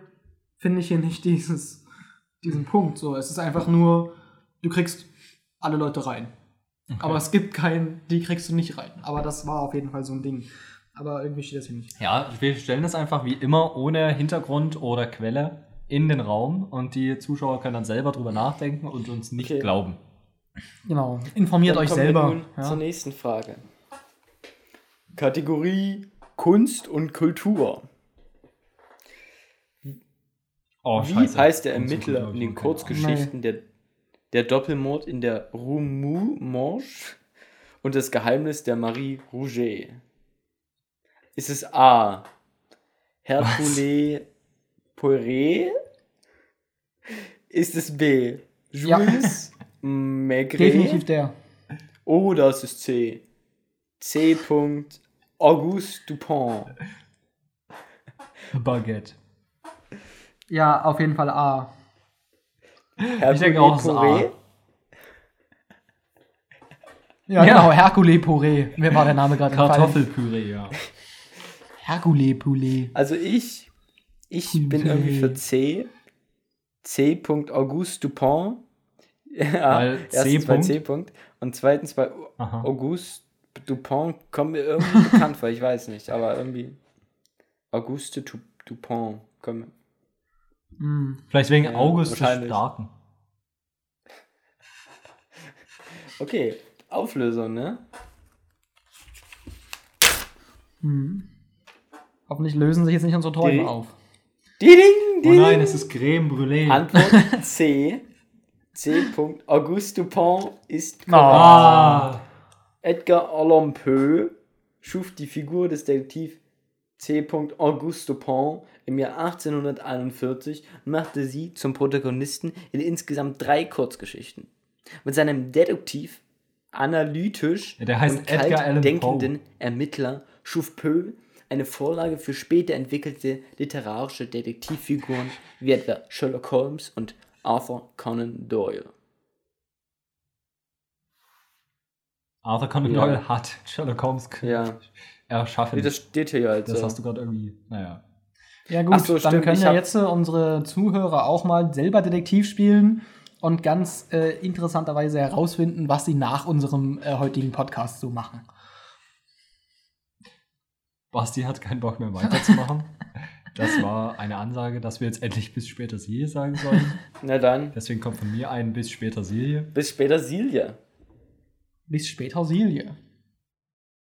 finde ich hier nicht dieses, diesen Punkt. So, es ist einfach nur, du kriegst alle Leute rein. Aber es gibt keinen, die kriegst du nicht rein. Aber das war auf jeden Fall so ein Ding. Aber irgendwie steht das hier nicht. Ja, wir stellen das einfach wie immer ohne Hintergrund oder Quelle in den Raum und die Zuschauer können dann selber drüber nachdenken und uns nicht Okay. glauben. Genau. Informiert Dann euch selber. nun Ja. zur nächsten Frage. Kategorie Kunst und Kultur. Oh, Wie scheiße. heißt der Ermittler in den Kurzgeschichten der, der Doppelmord in der Rue Moumange und das Geheimnis der Marie Rouget? Ist es A. Hercule Poirot? Ist es B. Ja. Jules Maigret? Definitiv der. Oder es ist C. C. Auguste Dupont. Baguette. Ja, auf jeden Fall A. Hercule denke auch, es. Poirot? Ja, Ja. genau. Hercule Poré. Wer war der Name gerade? Kartoffelpüree, ja. Hercule Poulet. Also ich, ich Hm, bin irgendwie für. C. C. Auguste Dupont. Ja, Weil C. erstens bei. C. Punkt. Und zweitens bei Aha. Auguste Dupont kommt mir irgendwie bekannt vor, ich weiß nicht, aber irgendwie Auguste Du- Dupont. Komm. Hm. Vielleicht wegen Ja, August. Starken. Okay, Auflösung, ne? Hm. Hoffentlich lösen sich jetzt nicht unsere Träume Die- auf. Ding, Oh ding. nein, es ist Creme Brûlée. Antwort C. C. Punkt. Auguste Dupin ist korrekt. ah, Edgar Allan Poe schuf die Figur des Detektiv C. Auguste Dupin im Jahr 1841 und machte sie zum Protagonisten in insgesamt drei Kurzgeschichten. Mit seinem Detektiv, analytisch Ja, der heißt und kalt denkenden Ermittler schuf Poe eine Vorlage für später entwickelte literarische Detektivfiguren wie etwa Sherlock Holmes und Arthur Conan Doyle. Arthur Conan Ja. Doyle hat Sherlock Holmes Ja, erschaffen. das steht hier halt das so. hast du gerade irgendwie, naja. Ja gut, so, dann können ja jetzt äh, unsere Zuhörer auch mal selber Detektiv spielen und ganz äh, interessanterweise herausfinden, was sie nach unserem äh, heutigen Podcast so machen. Basti hat keinen Bock mehr weiterzumachen. das war eine Ansage, dass wir jetzt endlich bis später Silje sagen sollen. Na dann, Deswegen kommt von mir ein bis später Silje. bis später Silja. Bis später, Silje.